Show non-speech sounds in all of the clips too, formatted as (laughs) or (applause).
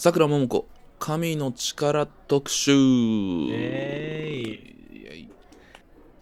さくらももこ神の力特集、えイエイ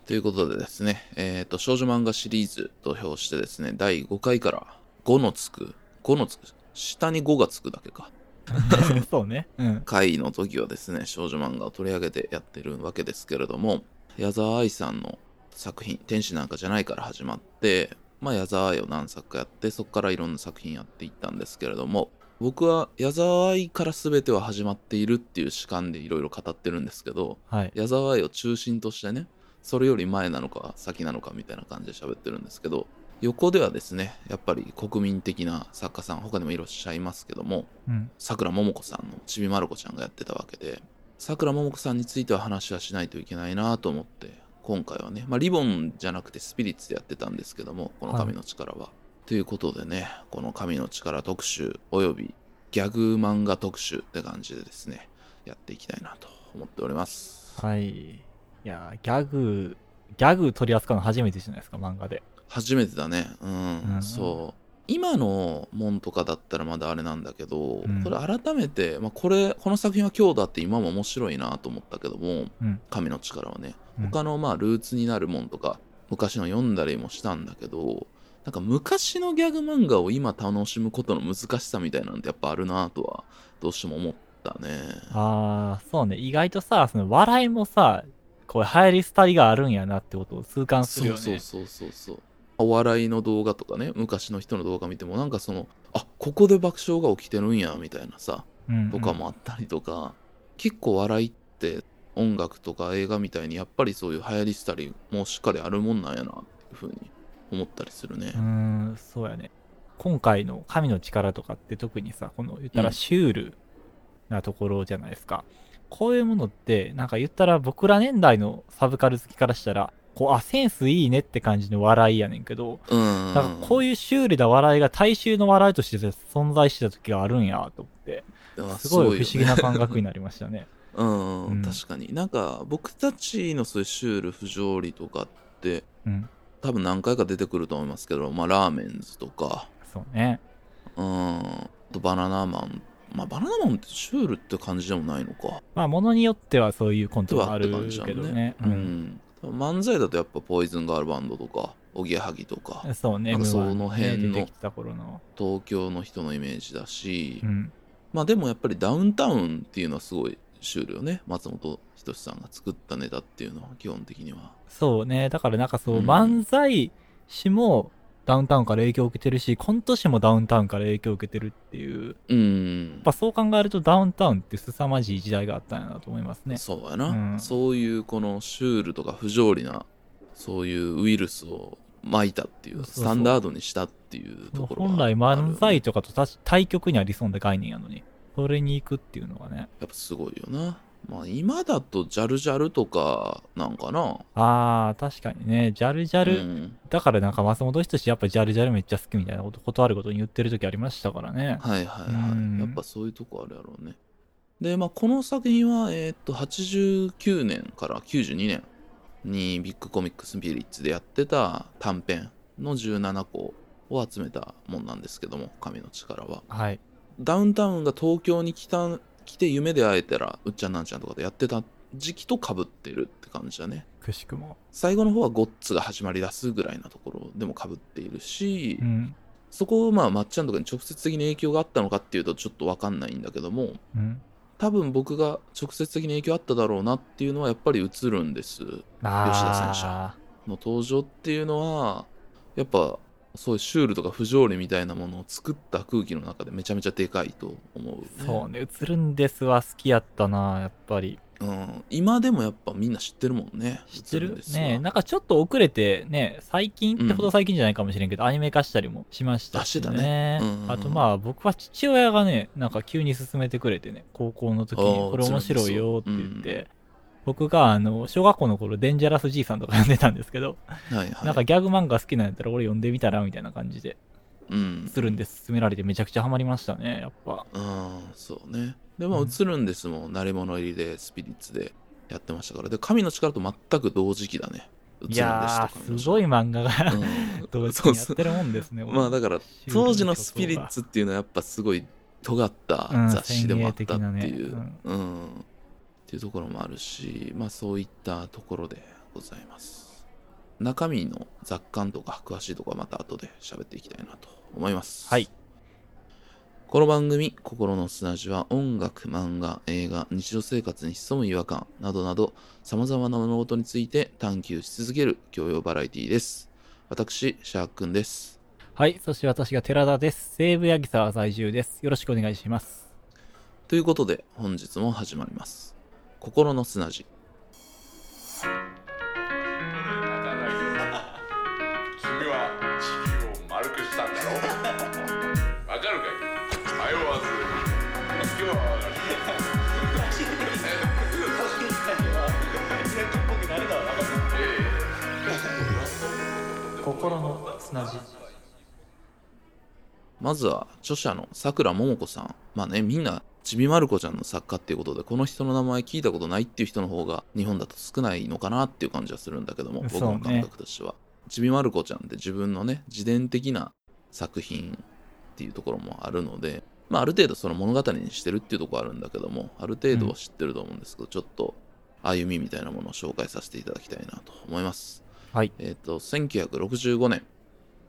ということでですね、えっ、と、少女漫画シリーズと表してですね、第5回から5のつく、5のつく、下に5がつくだけか。(laughs) そうね。うん。回の時はですね、少女漫画を取り上げてやってるわけですけれども、矢沢愛さんの作品、天使なんかじゃないから始まって、まあ矢沢愛を何作かやって、そこからいろんな作品やっていったんですけれども、僕は矢沢愛から全ては始まっているっていう主観でいろいろ語ってるんですけど、はい。矢沢愛を中心としてね、それより前なのか先なのかみたいな感じで喋ってるんですけど、横ではですね、やっぱり国民的な作家さん、他にもいらっしゃいますけども、うん。さくらももこさんのちびまる子ちゃんがやってたわけで、さくらももこさんについては話はしないといけないなと思って、今回はね、まあリボンじゃなくてスピリッツでやってたんですけども、この神の力は。ということでね、この神の力特集およびギャグ漫画特集って感じでですね、やっていきたいなと思っております。はい。いやー、ギャグ、ギャグ取り扱うの初めてじゃないですか、漫画で。初めてだね。うん、うんそう。今のもんとかだったらまだあれなんだけど、うんこれ改めて、まあ、これ、この作品は今日だって今も面白いなと思ったけども、うん。神の力はね、うん他のまあルーツになるもんとか、昔の読んだりもしたんだけど、なんか昔のギャグ漫画を今楽しむことの難しさみたいなんてやっぱあるなとは、どうしても思ったね。あー、そうね。意外とさ、その笑いもさ、こう流行り廃りがあるんやなってことを痛感するよね。そうそうそうそうそうお笑いの動画とかね昔の人の動画見てもなんかそのあここで爆笑が起きてるんやみたいなさうんうんとかもあったりとか、結構笑いって音楽とか映画みたいにやっぱりそういう流行りしたりもうしっかりあるもんなんやなっていうふうに思ったりするね。うーん、そうやね。今回の神の力とかって特にさ、この言ったうん。らシュールなところじゃないですか。こういうものって、なんか言ったら僕ら年代のサブカル好きからしたら、こう、あ、センスいいねって感じの笑いやねんけど、うん。なんかこういうシュールな笑いが大衆の笑いとして存在してた時があるんやと思って、あすごい不思議な感覚になりましたね。うん、うん。確かに。なんか僕たちのそういうシュール不条理とかってうん、多分何回か出てくると思いますけど、まあ、ラーメンズとかそうね。うんあとバナナマンまあバナナマンってシュールって感じでもないのかまあ、ものによってはそういうコントがあるけどね。う。ん漫才だとやっぱポイズンガールバンドとかおぎやはぎとかそうね。なんかそ M1 の辺のね出てきた頃の。東京の人のイメージだし、うん。まあでもやっぱりダウンタウンっていうのはすごいシュールよね松本人志さんが作ったネタっていうのは基本的には。そうね。だからなんかそう、うん。漫才師もダウンタウンから影響を受けてるし、コント師もダウンタウンから影響を受けてるっていう。うん。やっぱそう考えるとダウンタウンって凄まじい時代があったんやなと思いますね。そうやな、うん。そういうこのシュールとか不条理なそういうウイルスを撒いたっていうスタンダードにしたっていうところが本来漫才とかとた対極にありそうな概念やのに、それに行くっていうのがね。やっぱすごいよなまあ今だとジャルジャルとかなんかなあー、確かにね。ジャルジャル。うんだからなんか松本人志やっぱジャルジャルめっちゃ好きみたいなこと、ことあることに言ってる時ありましたからね。はいはいはい、うんやっぱそういうとこあるやろうねでまあこの作品はえーっと89年から92年にビッグコミックスピリッツでやってた短編の17個を集めたもんなんですけども神の力ははい。ダウンタウンが東京に来た来て夢で会えたらうっちゃんなんちゃんとかでやってた時期とかぶってるって感じだねくしくも。最後の方はゴッツが始まりだすぐらいなところでもかぶっているし、うん。そこをまあまっちゃんとかに直接的に影響があったのかっていうとちょっとわかんないんだけどもうん。多分僕が直接的に影響あっただろうなっていうのはやっぱり映るんですあ吉田選の登場っていうのはやっぱそういうシュールとか不条理みたいなものを作った空気の中でめちゃめちゃでかいと思う、ね、そうね、映るんですは好きやったな、やっぱり。うん、今でもやっぱみんな知ってるもんね。知ってる？ねなんかちょっと遅れてね、最近ってほど最近じゃないかもしれんけど、アニメ化したりもしましたししてたね。うんうんうん。あとまあ僕は父親がね、なんか急に勧めてくれてね、高校の時にこれ面白いよって言って、僕があの、小学校の頃デンジャラスじいさんとか読んでたんですけど、はいはい。なんかギャグ漫画好きなんやったら俺読んでみたらみたいな感じで、うん。するんで勧められてめちゃくちゃハマりましたね、やっぱ。うんそうね。でもうん。映るんですもん。慣れ物入りでスピリッツでやってましたから。で神の力と全く同時期だね。映るんですいやー、すごい漫画が、うん。うやってるもんですね。まあだから当時のスピリッツっていうのはやっぱすごい尖った雑誌でもあったっていう、ね。うんっていうところもあるしまあそういったところでございます中身の雑感とか詳しいところはまた後で喋っていきたいなと思いますはいこの番組「心の砂地」は音楽漫画映画日常生活に潜む違和感などなどさまざまな物事について探求し続ける教養バラエティです私シャークンですはい。そして私が寺田です。西武八木沢在住です。よろしくお願いします。ということで本日も始まります心の砂地。心の砂地。まずは著者のさくらももこさん。まあねみんなちびまる子ちゃんの作家っていうことでこの人の名前聞いたことないっていう人の方が日本だと少ないのかなっていう感じはするんだけども僕の感覚としては、ちびまる子ちゃんって自分のね自伝的な作品っていうところもあるのでまあある程度その物語にしてるっていうところあるんだけどもある程度は知ってると思うんですけど、ちょっと歩みみたいなものを紹介させていただきたいなと思いますはい。えっ、と、1965年、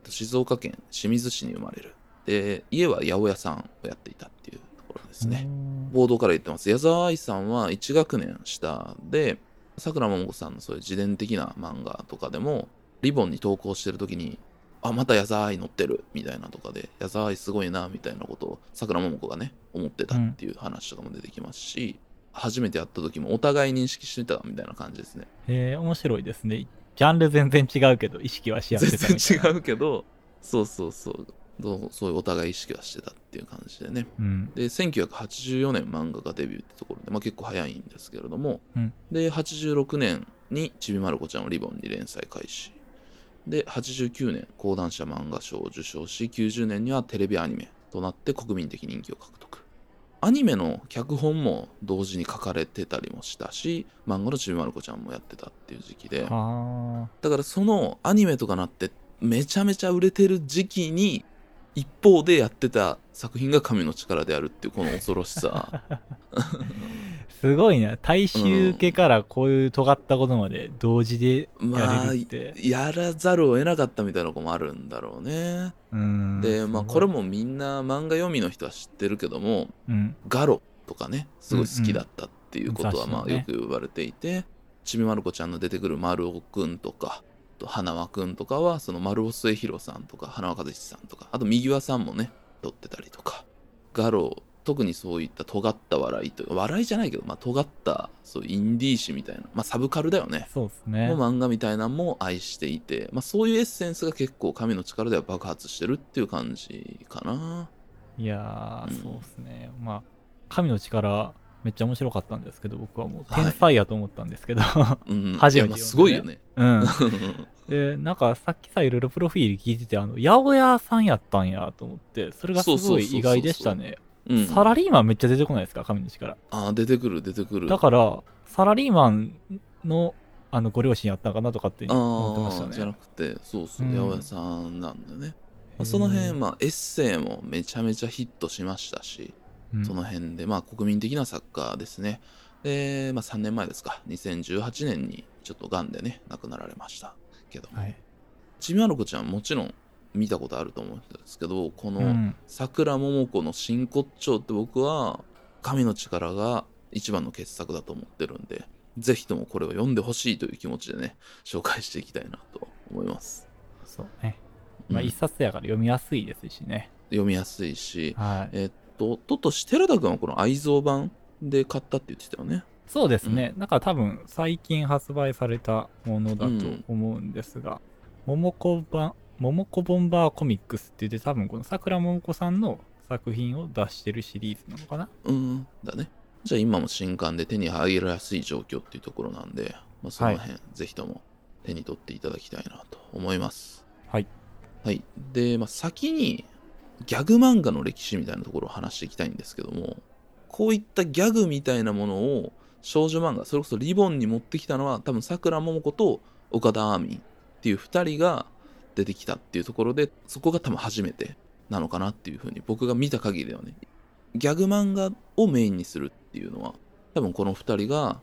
静岡県清水市に生まれる。で、家は八百屋さんをやっていたっていうところですね。ボードから言ってます。矢沢愛さんは1学年下で、さくらももこさんのそういう自伝的な漫画とかでも、リボンに投稿してる時に、あ、また矢沢愛乗ってるみたいなとかで、矢沢愛すごいなみたいなことをさくらももこがね、思ってたっていう話とかも出てきますし、初めて会った時もお互い認識してたみたいな感じですね。えー、面白いですね。ジャンル全然違うけど、意識はし合ってた全みたいな。然違うけどそうそうそうそういうお互い意識はしてたっていう感じでね。うん。で1984年漫画家デビューってところで、まあ、結構早いんですけれども、うん。で86年にちびまる子ちゃんをリボンに連載開始。で89年講談社漫画賞を受賞し90年にはテレビアニメとなって国民的人気を獲得。アニメの脚本も同時に書かれてたりもしたし漫画のちびまる子ちゃんもやってたっていう時期で。あ。だからそのアニメとかなってめちゃめちゃ売れてる時期に一方でやってた作品が神の力であるっていうこの恐ろしさー (laughs) すごいな。大衆系からこういう尖ったことまで同時でまやあれるって。やらざるを得なかったみたいな子もあるんだろうねうん。でまあこれ、もみんな漫画読みの人は知ってるけどもうん。ガロとかねすごい好きだったっていうことはまあよく言われていてちびまる子ちゃんの出てくる丸尾くんとかあと花輪くんとかはその丸尾末広さんとか花輪和志さんとかあと右輪さんもね撮ってたりとかガロ特にそういった尖った笑いというか笑いじゃないけど、まあ、尖ったそうインディー誌みたいな、まあ、サブカルだよねそうですねの。漫画みたいなのも愛していて、まあ、そういうエッセンスが結構神の力では爆発してるっていう感じかないやー、うんそうですね。まあ、神の力、めっちゃ面白かったんですけど、僕はもうはい天才やと思ったんですけど。うん、初めてねすごいよね。うん。で、なんかさっきさ、いろいろプロフィール聞いてて、あの、八百屋さんやったんやと思って、それがすごい意外でしたね。うん、サラリーマンめっちゃ出てこないですか、神の力。あー出てくる出てくる。だから、サラリーマンの、あの、ご両親やったんかなとかってあ思ってましたーじゃなね。くてそうそううん八百屋さんなんだよね。まあ、その辺、まあ、エッセイもめちゃめちゃヒットしましたし、うんその辺で、まあ、国民的な作家ですね。で、まあ、3年前ですか、2018年にちょっと癌でね、亡くなられましたけど、はい。ちびまる子ちゃんもちろん見たことあると思うんですけど、このうん。桜桃子の真骨頂って僕は、神の力が一番の傑作だと思ってるんで、ぜひともこれを読んでほしいという気持ちでね、紹介していきたいなと思います。そうね。まあ、うん一冊やから読みやすいですしね。読みやすいし、はい。えっと、ととし寺田君はこの愛蔵版で買ったって言ってたよね。そうですね。だから多分最近発売されたものだと思うんですが、桃子版、桃子ボンバーコミックスって言って多分この桜桃子さんの作品を出してるシリーズなのかな？うん、だね。じゃあ今も新刊で手に入りやすい状況っていうところなんで、まあ、その辺、ぜひとも手に取っていただきたいなと思います。はい。はい。で、まあ、先にギャグ漫画の歴史みたいなところを話していきたいんですけども、こういったギャグみたいなものを少女漫画、それこそリボンに持ってきたのは多分桜桃子と岡田アーミンっていう2人が出てきたっていうところで、そこが多分初めてなのかなっていうふうに僕が見た限りではね、ギャグ漫画をメインにするっていうのは多分この2人が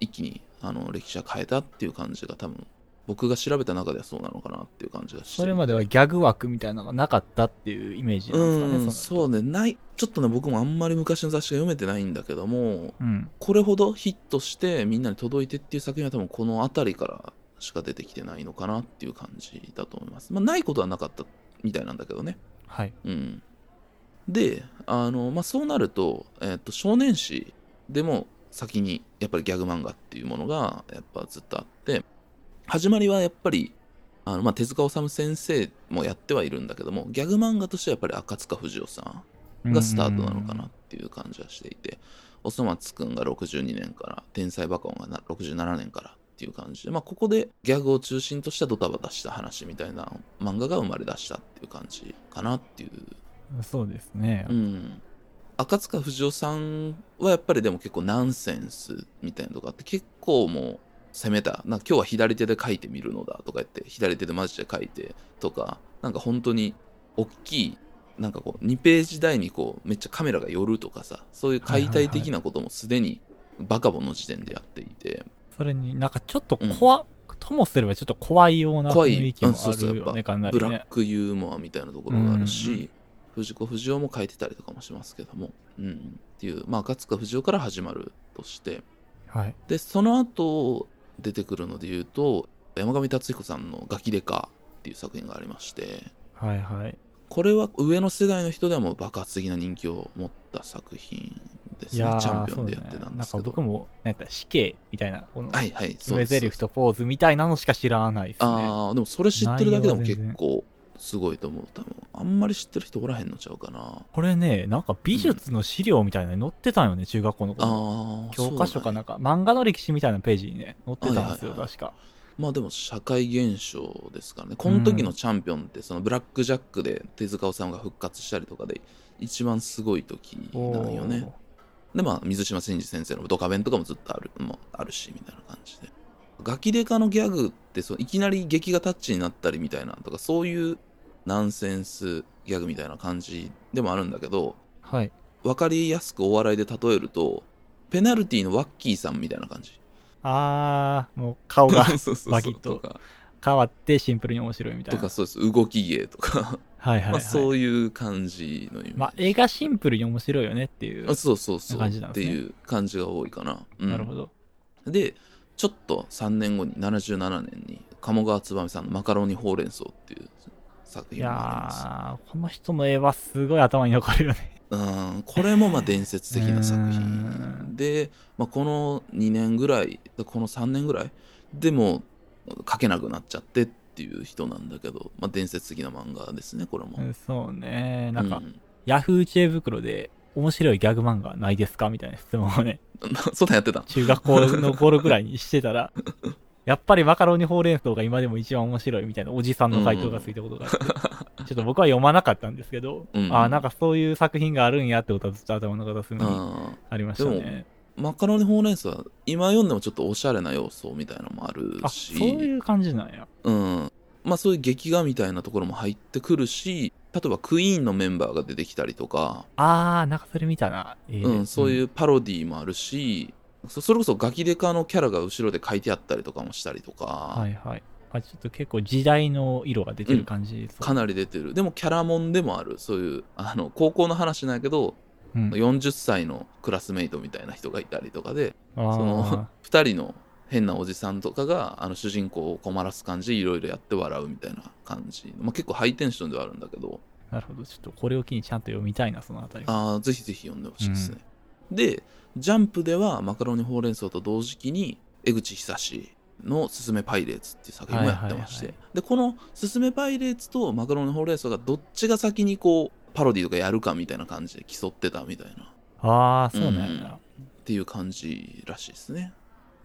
一気にあの歴史を変えたっていう感じが多分僕が調べた中ではそうなのかなっていう感じがして。それまではギャグ枠みたいなのがなかったっていうイメージなんですかねうんのそうね。ないちょっとね僕もあんまり昔の雑誌が読めてないんだけどもうん。これほどヒットしてみんなに届いてっていう作品は多分この辺りからしか出てきてないのかなっていう感じだと思います。まあないことはなかったみたいなんだけどね。はい。うん。であの、まあ、そうなると,、えっと少年誌でも先にやっぱりギャグ漫画っていうものがやっぱずっとあって始まりはやっぱりあの、まあ、手塚治虫先生もやってはいるんだけどもギャグ漫画としてはやっぱり赤塚不二夫さんがスタートなのかなっていう感じはしていておそ松くんが62年から天才バカオンがな67年からっていう感じで、まあ、ここでギャグを中心としたドタバタした話みたいな漫画が生まれ出したっていう感じかなっていう。そうですね。うん、赤塚不二夫さんはやっぱりでも結構ナンセンスみたいなとこあって結構もう攻めた。なんか今日は左手で書いてみるのだとか言って左手でマジで書いてとかなんか本当に大きいなんかこう2ページ台にこうめっちゃカメラが寄るとかさそういう解体的なこともすでにバカボンの時点でやっていて、それになんかちょっと怖、ともすればちょっと怖いような雰囲気もうんそうあるよねそうやっぱかなりね。ブラックユーモアみたいなところがあるし、うん。藤子不二雄も書いてたりとかもしますけども、うん、っていうまあ赤塚不二夫から始まるとして。はい。でその後出てくるので言うと山上達彦さんの「ガキデカ」っていう作品がありましてはいはい。これは上の世代の人でも爆発的な人気を持った作品ですね。チャンピオンでやってたんですけど、なんか僕もなんか死刑みたいなこのはいはい決め台詞とポーズみたいなのしか知らないですね。ああでもそれ知ってるだけでも結構すごいと思う多分。あんまり知ってる人おらへんのちゃうかな。これねなんか美術の資料みたいなのに載ってたんよね、中学校の頃。教科書かなんか。か、漫画の歴史みたいなページにね載ってたんですよ、はいはいはい。確か。まあでも社会現象ですからね。この時のチャンピオンってそのブラック・ジャックで手塚治虫が復活したりとかで一番すごい時なんよね。でまあ水島新司先生のドカベンとかもずっとあるもあるしみたいな感じで。ガキデカのギャグってそういきなり劇画タッチになったりみたいなとかそういうナンセンスギャグみたいな感じでもあるんだけどはい。分かりやすくお笑いで例えるとペナルティのワッキーさんみたいな感じ。あーもう顔がバキッと変わってシンプルに面白いみたいな。とかそうです動き芸とか。はいはい、はい。(laughs) まあそういう感じのまあ絵がシンプルに面白いよねっていうあそうそうそう。って感じなんですね。いう感じが多いかな、うん。なるほど。でちょっと3年後に77年に鴨川つばみさんの「マカロニほうれん草」っていう作い品があります。やーこの人の絵はすごい頭に残るよね。うんこれもまあ伝説的な作う品ん。で、まあ、この2年ぐらいこの3年ぐらいでも描けなくなっちゃってっていう人なんだけど、まあ、伝説的な漫画ですねこれも、うんそうね。なんか、うん。ヤフー知恵袋で面白いギャグ漫画ないですか？みたいな質問をね。(laughs) そんなんやってたん中学校の頃ぐらいにしてたら (laughs) やっぱりマカロニほうれん草が今でも一番面白いみたいなおじさんの回答がついたことがあって、ちょっと僕は読まなかったんですけど、うん。ああなんかそういう作品があるんやってことはずっと頭の片隅にあありましたでねマカロニほうれん草は今読んでもちょっとおしゃれな要素みたいなのもあるあしそういう感じなんや。うん、まあそういう劇画みたいなところも入ってくるし例えばクイーンのメンバーが出てきたりとか、あーなんかそれ見たな、えー。うん、そういううパロディーもあるし、そそれこそガキデカのキャラが後ろで書いてあったりとかもしたりとか、んはいはい。あちょっと結構時代の色が出てる感じ、そうか？なり出てる。でもキャラモンでもある。そういうあの高校の話なんやけどうん、40歳のクラスメイトみたいな人がいたりとかでその2人の変なおじさんとかがあの主人公を困らす感じでいろいろやって笑うみたいな感じ、まあ、結構ハイテンションではあるんだけど。なるほど。ちょっとこれを機にちゃんと読みたいなそのあたりあーぜひぜひ読んでほしいですね、でジャンプではマカロニほうれん草と同時期に江口久志の「すすめパイレーツ」っていう作品もやってまして、はいはいでこの「すすめパイレーツ」とマカロニほうれん草がどっちが先にこうパロディとかやるかみたいな感じで競ってたみたいな。ああそうなんや、っていう感じらしいですね。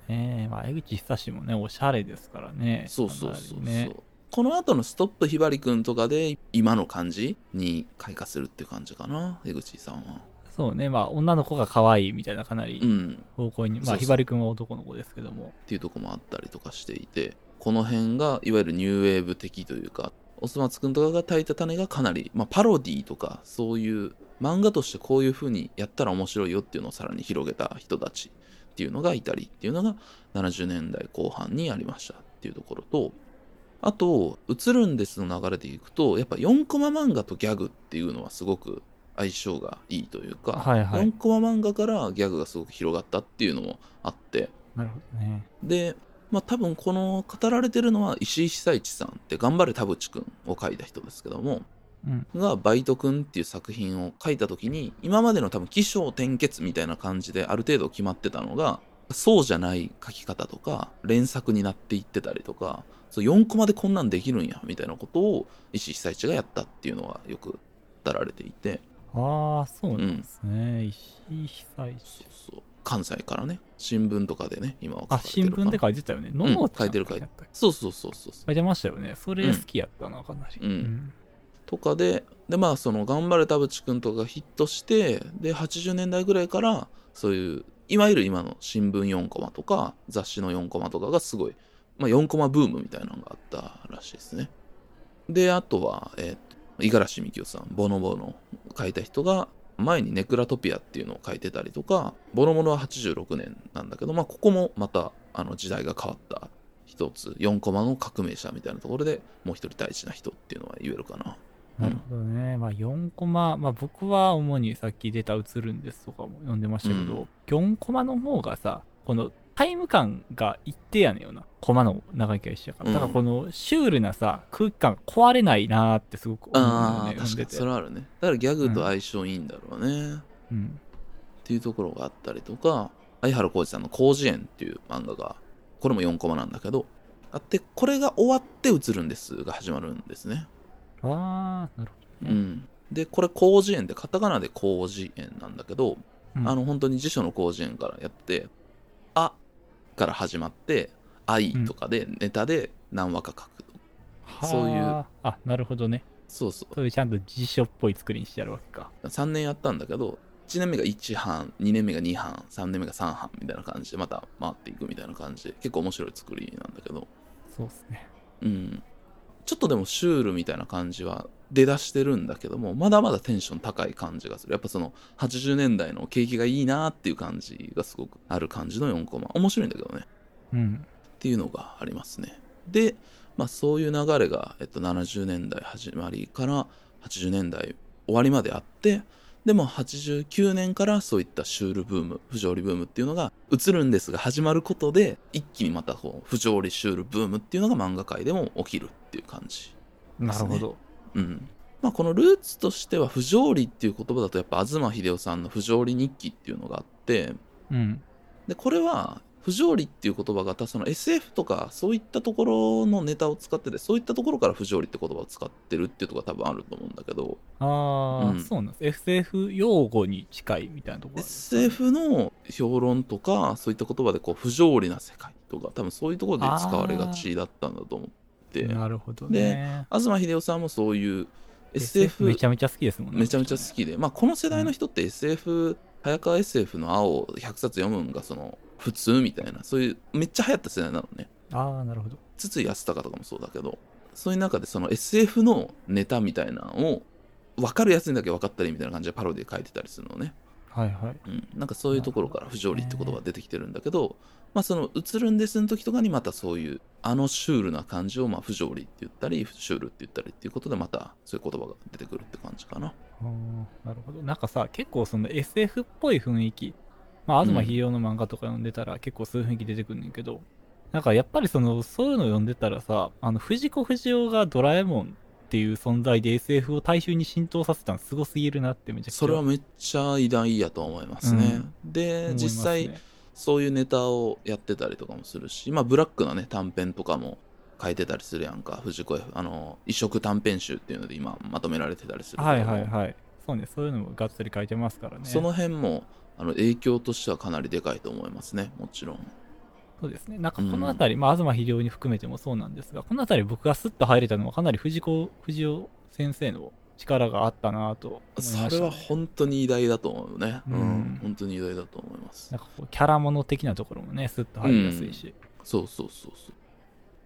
ええまあ江口久志もねおしゃれですからね。そうそうそうそう、この後のストップひばりくんとかで今の感じに開花するっていう感じかな江口さんはそうね。まあ女の子が可愛いみたいなかなうりん。方向に、そうそう。まあひばりくんは男の子ですけども。っていうとこもあったりとかしていてこの辺がいわゆるニューウェーブ的というかおそ松くんとかが炊いた種がかなり、まあ、パロディとかそういう漫画としてこういう風にやったら面白いよっていうのをさらに広げた人たちっていうのがいたりっていうのが70年代後半にありましたっていうところとあと「映るんです」の流れでいくとやっぱ4コマ漫画とギャグっていうのはすごく相性がいいというか、はいはい4コマ漫画からギャグがすごく広がったっていうのもあってなるほどね。でまあ多分この語られてるのは石井久一さんって「頑張れ田淵くん」を書いた人ですけどもうん。が「バイトくん」っていう作品を書いた時に今までの多分起承転結みたいな感じである程度決まってたのがそうじゃない書き方とか連作になっていってたりとかそう4コマでこんなんできるんやみたいなことを石井久一がやったっていうのはよく語られていてああ、そうなんですね。石井久そう。そう関西からね新聞とかでね今は書かあ、れてるかな新聞で書いてたよね。ののちゃん書いてる書いてたそうそうそうそう書いてましたよね。それ好きやったな、かなり。うんとかででまあその「頑張れ田淵くん」とかがヒットしてで80年代ぐらいからそういういわゆる今の新聞4コマとか雑誌の4コマとかがすごい、まあ、4コマブームみたいなのがあったらしいですねであとはえー五十嵐美樹さんボノボノ書いた人が前にネクラトピアっていうのを書いてたりとかボノボノは86年なんだけどまあここもまたあの時代が変わった一つ4コマの革命者みたいなところでもう一人大事な人っていうのは言えるかな。なるほどね。まあ4コマ、まあ僕は主にさっき出た映るんですとかも読んでましたけど、4コマの方がさ、このタイム感が一定やねんよな。コマの長きは一緒やから。うんだからこのシュールなさ、空気感壊れないなーってすごく思うね。ああ確かにそれはあるねだからギャグと相性いいんだろうね、っうん。ていうところがあったりとか相原浩二さんの「広辞苑」っていう漫画がこれも4コマなんだけどあってこれが終わって映るんですが始まるんですねああ、なるほうどね。んでこれ広辞苑ってカタカナで広辞苑なんだけど、うんあの本当に辞書の広辞苑からやって「あ」から始まって「愛」とかでネタで何話か書くと、そういうはあ。あ、なるほどね。そうそうそういうちゃんと辞書っぽい作りにしてあるわけか。3年やったんだけど1年目が1班2年目が2班3年目が3班みたいな感じでまた回っていくみたいな感じで結構面白い作りなんだけどそうっすね。うんちょっとでもシュールみたいな感じは出だしてるんだけどもまだまだテンション高い感じがするやっぱその80年代の景気がいいなっていう感じがすごくある感じの4コマ面白いんだけどねうん。っていうのがありますね。で、まあ、そういう流れが、えっと、70年代始まりから80年代終わりまであってでも89年からそういったシュールブーム不条理ブームっていうのが映るんですが始まることで一気にまたこう不条理シュールブームっていうのが漫画界でも起きるっていう感じ。なるほど。うんまあ、このルーツとしては不条理っていう言葉だとやっぱ東秀夫さんの不条理日記っていうのがあってうん。でこれは不条理っていう言葉がその SF とかそういったところのネタを使っててそういったところから不条理って言葉を使ってるっていうところが多分あると思うんだけどああ、うんそうなんです。SF 用語に近いみたいなところあるんですか？SF の評論とかそういった言葉でこう不条理な世界とか多分そういうところで使われがちだったんだと思ってなるほどね。東秀夫さんもそういう SF めちゃめちゃ好きですもんね。めちゃめちゃ好きで、まあ、この世代の人って SF、早川 SF の青を100冊読むんがその普通みたいなそういうめっちゃ流行った世代なのねああ、なるほど。筒井康隆とかもそうだけどそういう中でその SF のネタみたいなのを分かるやつにだけ分かったりみたいな感じでパロディ書いてたりするのね、はいはい。うん、なんかそういうところから不条理って言葉が出てきてるんだけど、まあその映るんですの時とかにまたそういうあのシュールな感じをまあ不条理って言ったりシュールって言ったりっていうことでまたそういう言葉が出てくるって感じかななるほど。なんかさ、結構その SF っぽい雰囲気、まあ、東秀夫の漫画とか読んでたら結構そういう雰囲気出てくるんだけど、なんかやっぱりその、そういうの読んでたらさ、あの、藤子不二雄がドラえもんっていう存在で SF を大衆に浸透させたのすごすぎるなってめちゃくちゃ。それはめっちゃ偉大やと思いますね、で思いますね。実際そういうネタをやってたりとかもするしまあブラックなね短編とかも書いてたりするやんか。藤子 F あの異色短編集っていうので今まとめられてたりするはいはいはい。そうね、そういうのもがっつり書いてますからね。その辺もあの影響としてはかなりでかいと思いますね。もちろん。そうですね。なんかこのあたり、まあ、東秀夫に含めてもそうなんですが、このあたり僕がスッと入れたのはかなり藤子不二雄先生の力があったなとね。それは本当に偉大だと思うね。うん、うん。本当に偉大だと思います。なんかこう、キャラもの的なところもね、スッと入りやすいし。そうそうそうそう。っ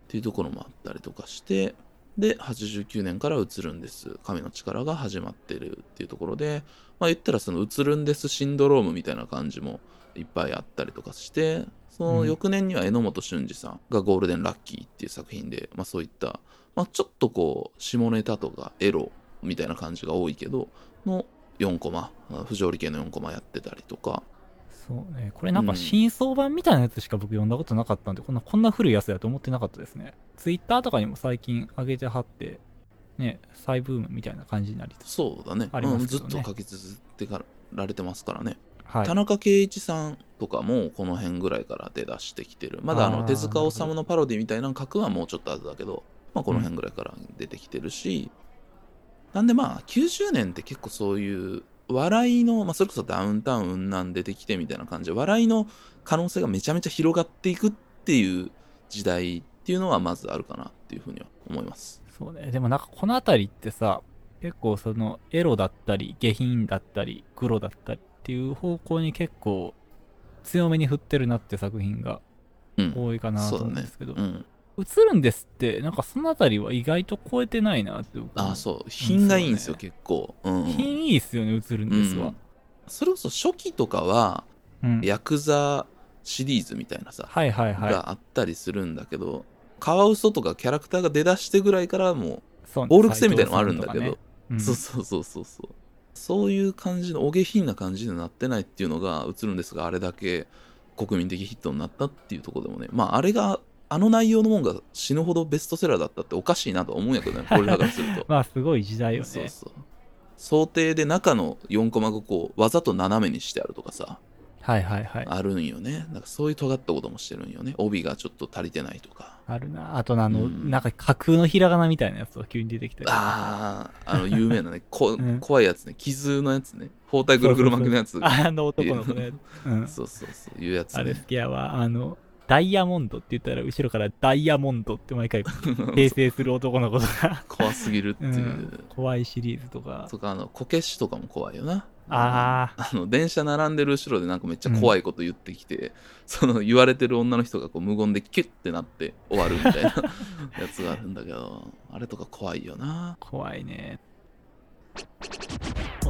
ていうところもあったりとかしてで89年から「映るんです。神の力」が始まってるっていうところでまあ言ったらその「映るんですシンドローム」みたいな感じもいっぱいあったりとかしてその翌年には榎本俊二さんが「ゴールデンラッキー」っていう作品で、まあ、そういった、まあ、ちょっとこう下ネタとかエロみたいな感じが多いけどの4コマ不条理系の4コマやってたりとかそうね。これなんか真相版みたいなやつしか僕読んだことなかったんで、こんな、こんな古いやつだと思ってなかったですね。ツイッターとかにも最近上げてはって、ね、再ブームみたいな感じになりそうだねありますうん、ずっと書き続けられてますからね、はい田。中圭一さんとかもこの辺ぐらいから出だしてきてるまだあの手塚治虫のパロディみたいなの書くのはもうちょっと後だけど、まあ、この辺ぐらいから出てきてるし、なんでまあ90年って結構そういう笑いの、まあ、それこそダウンタウン雲南出てきてみたいな感じで笑いの可能性がめちゃめちゃ広がっていくっていう時代っていうのはまずあるかなっていうふうには思います。そうね。でもなんかこの辺りってさ、結構そのエロだったり、下品だったり、グロだったりっていう方向に結構強めに振ってるなって作品がうん。多いかなと思うんですけど、うん映るんですって、なんかその辺りは意外と超えてないなって僕ああそう。品がいいんですよ、そう結構。うん。品いいっすよね、映るんですわ。うん。それこそ初期とかはうん。ヤクザシリーズみたいなさ、はいはいはい。があったりするんだけどカワウソとかキャラクターが出だしてぐらいからもそうう暴力性みたいなのもあるんだけど、ね。うん。そうそうそうそうそう。そういう感じのお下品な感じになってないっていうのが映るんですがあれだけ国民的ヒットになったっていうところでもね。まああれがあの内容のもんが死ぬほどベストセラーだったっておかしいなとは思うんやけどね (laughs) 俺らからするとまあすごい時代よね。そうそう想定で中の4コマがこうわざと斜めにしてあるとかさはいはいはい。あるんよねなんかそういう尖ったこともしてるんよね帯がちょっと足りてないとかあるな。あとあの、うんなんか架空のひらがなみたいなやつが急に出てきたり。あああの有名なねこ、(laughs) うん怖いやつね傷のやつね包帯ぐるぐる巻きのやつあの男の子のやつ。うん。そうそうそういうやつあれね好きやわ。あの、ダイヤモンドって言ったら後ろからダイヤモンドって毎回訂正する男の子とか、怖すぎるっていう、うん。怖いシリーズとか。とかあのこけしとかも怖いよな。ああの電車並んでる後ろでなんかめっちゃ怖いこと言ってきて、その言われてる女の人がこう無言でキュッてなって終わるみたいな (laughs) やつがあるんだけどあれとか怖いよな。怖いね。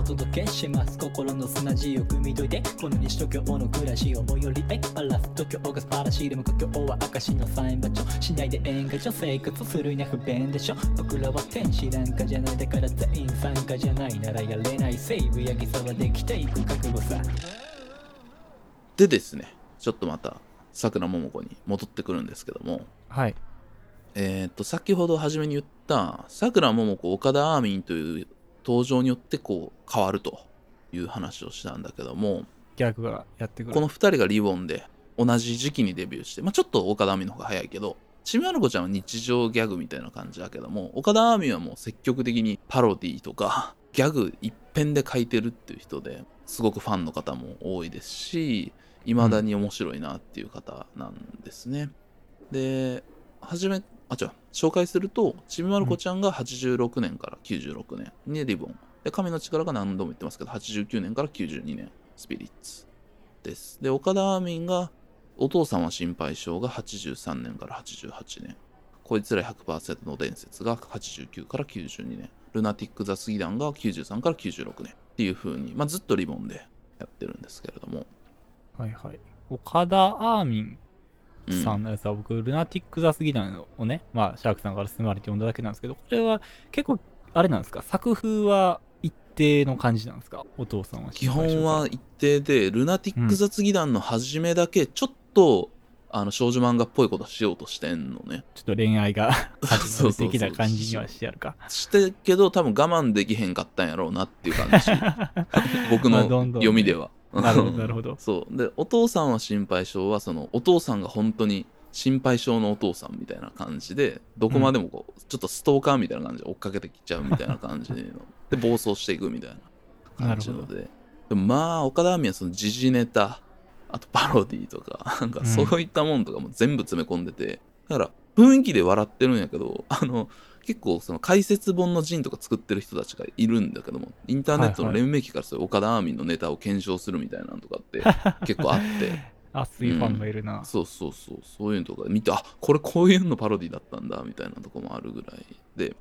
お届けします。心の砂地を汲み解いてこの西東京の暮らしを最寄りへバラス東京が素晴らしいでも故郷は証のサイン場所しないで演歌所生活するには不便でしょ。僕らは天使なんかじゃない。だから全員参加じゃないならやれない。西武八木沢できていく覚悟さ。でですねちょっとまたさくらももこに戻ってくるんですけども。はい。えーっと先ほど初めに言ったさくらももこ岡田アーミンという登場によってこう変わるという話をしたんだけどもギャグがやってくる。この2人がリボンで同じ時期にデビューして、まあ、ちょっと岡田亜美の方が早いけどちみまる子ちゃんは日常ギャグみたいな感じだけども岡田亜美はもう積極的にパロディとか (laughs) ギャグ一辺で書いてるっていう人ですごくファンの方も多いですし未だに面白いなっていう方なんですね。で初めあ違う紹介するとちびまる子ちゃんが86年から96年にリボン。で神の力が何度も言ってますけど89年から92年スピリッツ。です。で岡田アーミンがお父さんは心配性が83年から88年。こいつら100%の伝説が89から92年。ルナティック・ザ・スギダンが93から96年。っていう風に、まあ、ずっとリボンでやってるんですけれども、はいはい。岡田アーミンうんさんのやつは僕、ルナティック・ザ・スギダンをね、まあ、シャークさんから進まれて読んだだけなんですけど、これは結構、あれなんですか？作風は一定の感じなんですか？お父さんは基本は一定でルナティック・ザ・スギダンの初めだけちょっと、あの少女漫画っぽいことしようとしてんのね。ちょっと恋愛が (laughs) 始まる的な感じにはしてあるか。(laughs) してけど多分我慢できへんかったんやろうなっていう感じ。(laughs) 僕の読みでは (laughs) なるほど、なるほど。そう。でお父さんは心配性はそのお父さんが本当に心配性のお父さんみたいな感じでどこまでもこう、ちょっとストーカーみたいな感じで追っかけてきちゃうみたいな感じので (laughs) 暴走していくみたいな感じのなででもまあ岡田亜美はその時事ネタあとパロディとかなんかそういったもんとかも全部詰め込んでて、だから雰囲気で笑ってるんやけどあの結構その解説本の陣とか作ってる人たちがいるんだけどもインターネットの連盟期からそういう岡田アーミンのネタを検証するみたいなのとかって結構あって。(laughs) 熱いファンがいるな。そうそうそう。そういうのとか見てあこれこういうのパロディだったんだみたいなとこもあるぐらいで。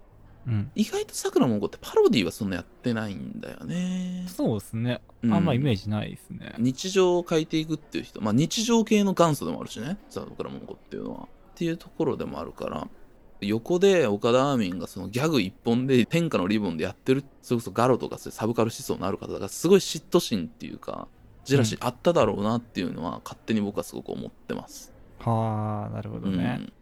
うん。意外とさくらもこってパロディはそんなやってないんだよね。そうですね。うん。あんまイメージないですね。日常を変えていくっていう人まあ日常系の元祖でもあるしねさくらもこっていうのは。っていうところでもあるから横で岡田アーミンがそのギャグ一本で天下のリボンでやってるそれこそガロとかそういうサブカル思想のある方だからすごい嫉妬心っていうかジェラシーあっただろうなっていうのは勝手に僕はすごく思ってますはあ、なるほどね。うん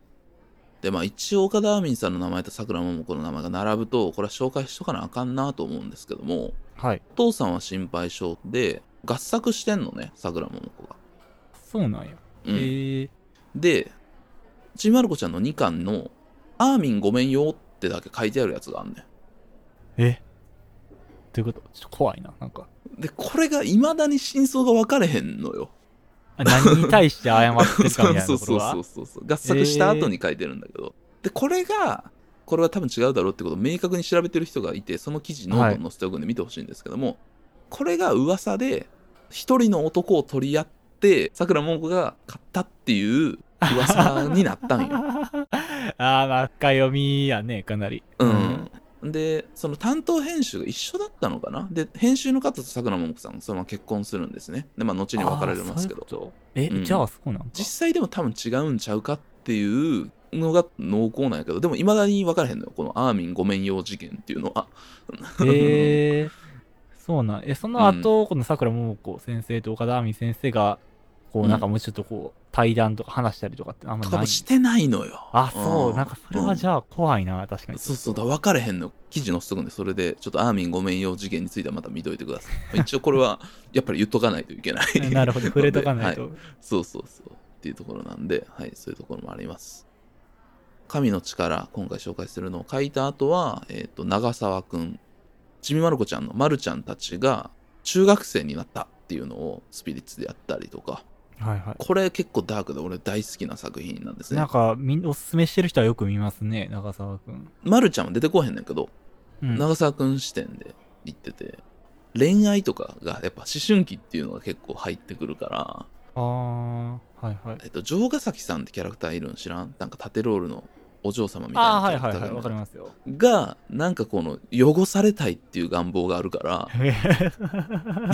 でまあ一応岡田アーミンさんの名前とさくらももこの名前が並ぶとこれは紹介しとかなあかんなと思うんですけどもはい。お父さんは心配性で合作してんのねさくらももこが。そうなんや。うんへえ。でちびまる子ちゃんの2巻の「アーミンごめんよ」ってだけ書いてあるやつがあんねえ？どういうこと？ちょっと怖いな。なんか。ん。でこれがいまだに真相が分かれへんのよ。あ何に対して謝ってたいなそうそうそうそうそう合作した後に書いてるんだけど、でこれがこれは多分違うだろうってことを明確に調べてる人がいてその記事ノートに載せておくんで見てほしいんですけども、これが噂で一人の男を取り合ってさくらももこが買ったっていう噂になったんよ。(laughs) (laughs) ああ、まあ、深読みやね、かなり。うん。で、その担当編集が一緒だったのかな？で、編集の方とさくらももこさんがそのまま結婚するんですね。で、まあ、後に別れますけどえ、うんじゃあそうなんか。実際でも多分違うんちゃうかっていうのが濃厚なんやけど、でも未だに分からへんのよ。このアーミンごめんよ事件っていうのは。へえ (laughs) そうなん。え、その後、この桜桃子先生と岡田亜美先生が、こう、なんかもうちょっとこう、対談とか話したりとかってあんまない。多分。してないのよ。あ、そう、なんかそれはゃじゃあ怖いな、確かに。そうそうだ分かれへんの記事載せとくんでそれでちょっとアーミンごめんよ事件についてはまた見といてください。(laughs) 一応これはやっぱり言っとかないといけない。(laughs) なるほど、触れとかないと。はい。そうそうそう。っていうところなんで、はい、そういうところもあります。神の力今回紹介するのを書いた後は、えっと長澤くん。ちびまる子ちゃんのまるちゃんたちが中学生になったっていうのをスピリッツでやったりとかはいはこれ結構ダークで俺大好きな作品なんですい。ねなんか、みんおすすめしてる人はよく見ますね、長澤くん。まるちゃんは出てこへんねんけどうん。長澤くん視点で言ってて恋愛とかがやっぱ思春期っていうのが結構入ってくるから、あー、はいはい。えっと、城ヶ崎さんってキャラクターいるん知らん？なんか縦ロールのお嬢様みたいなあー、はいはいはい、わかりますよ。がなんかこの汚されたいっていう願望があるから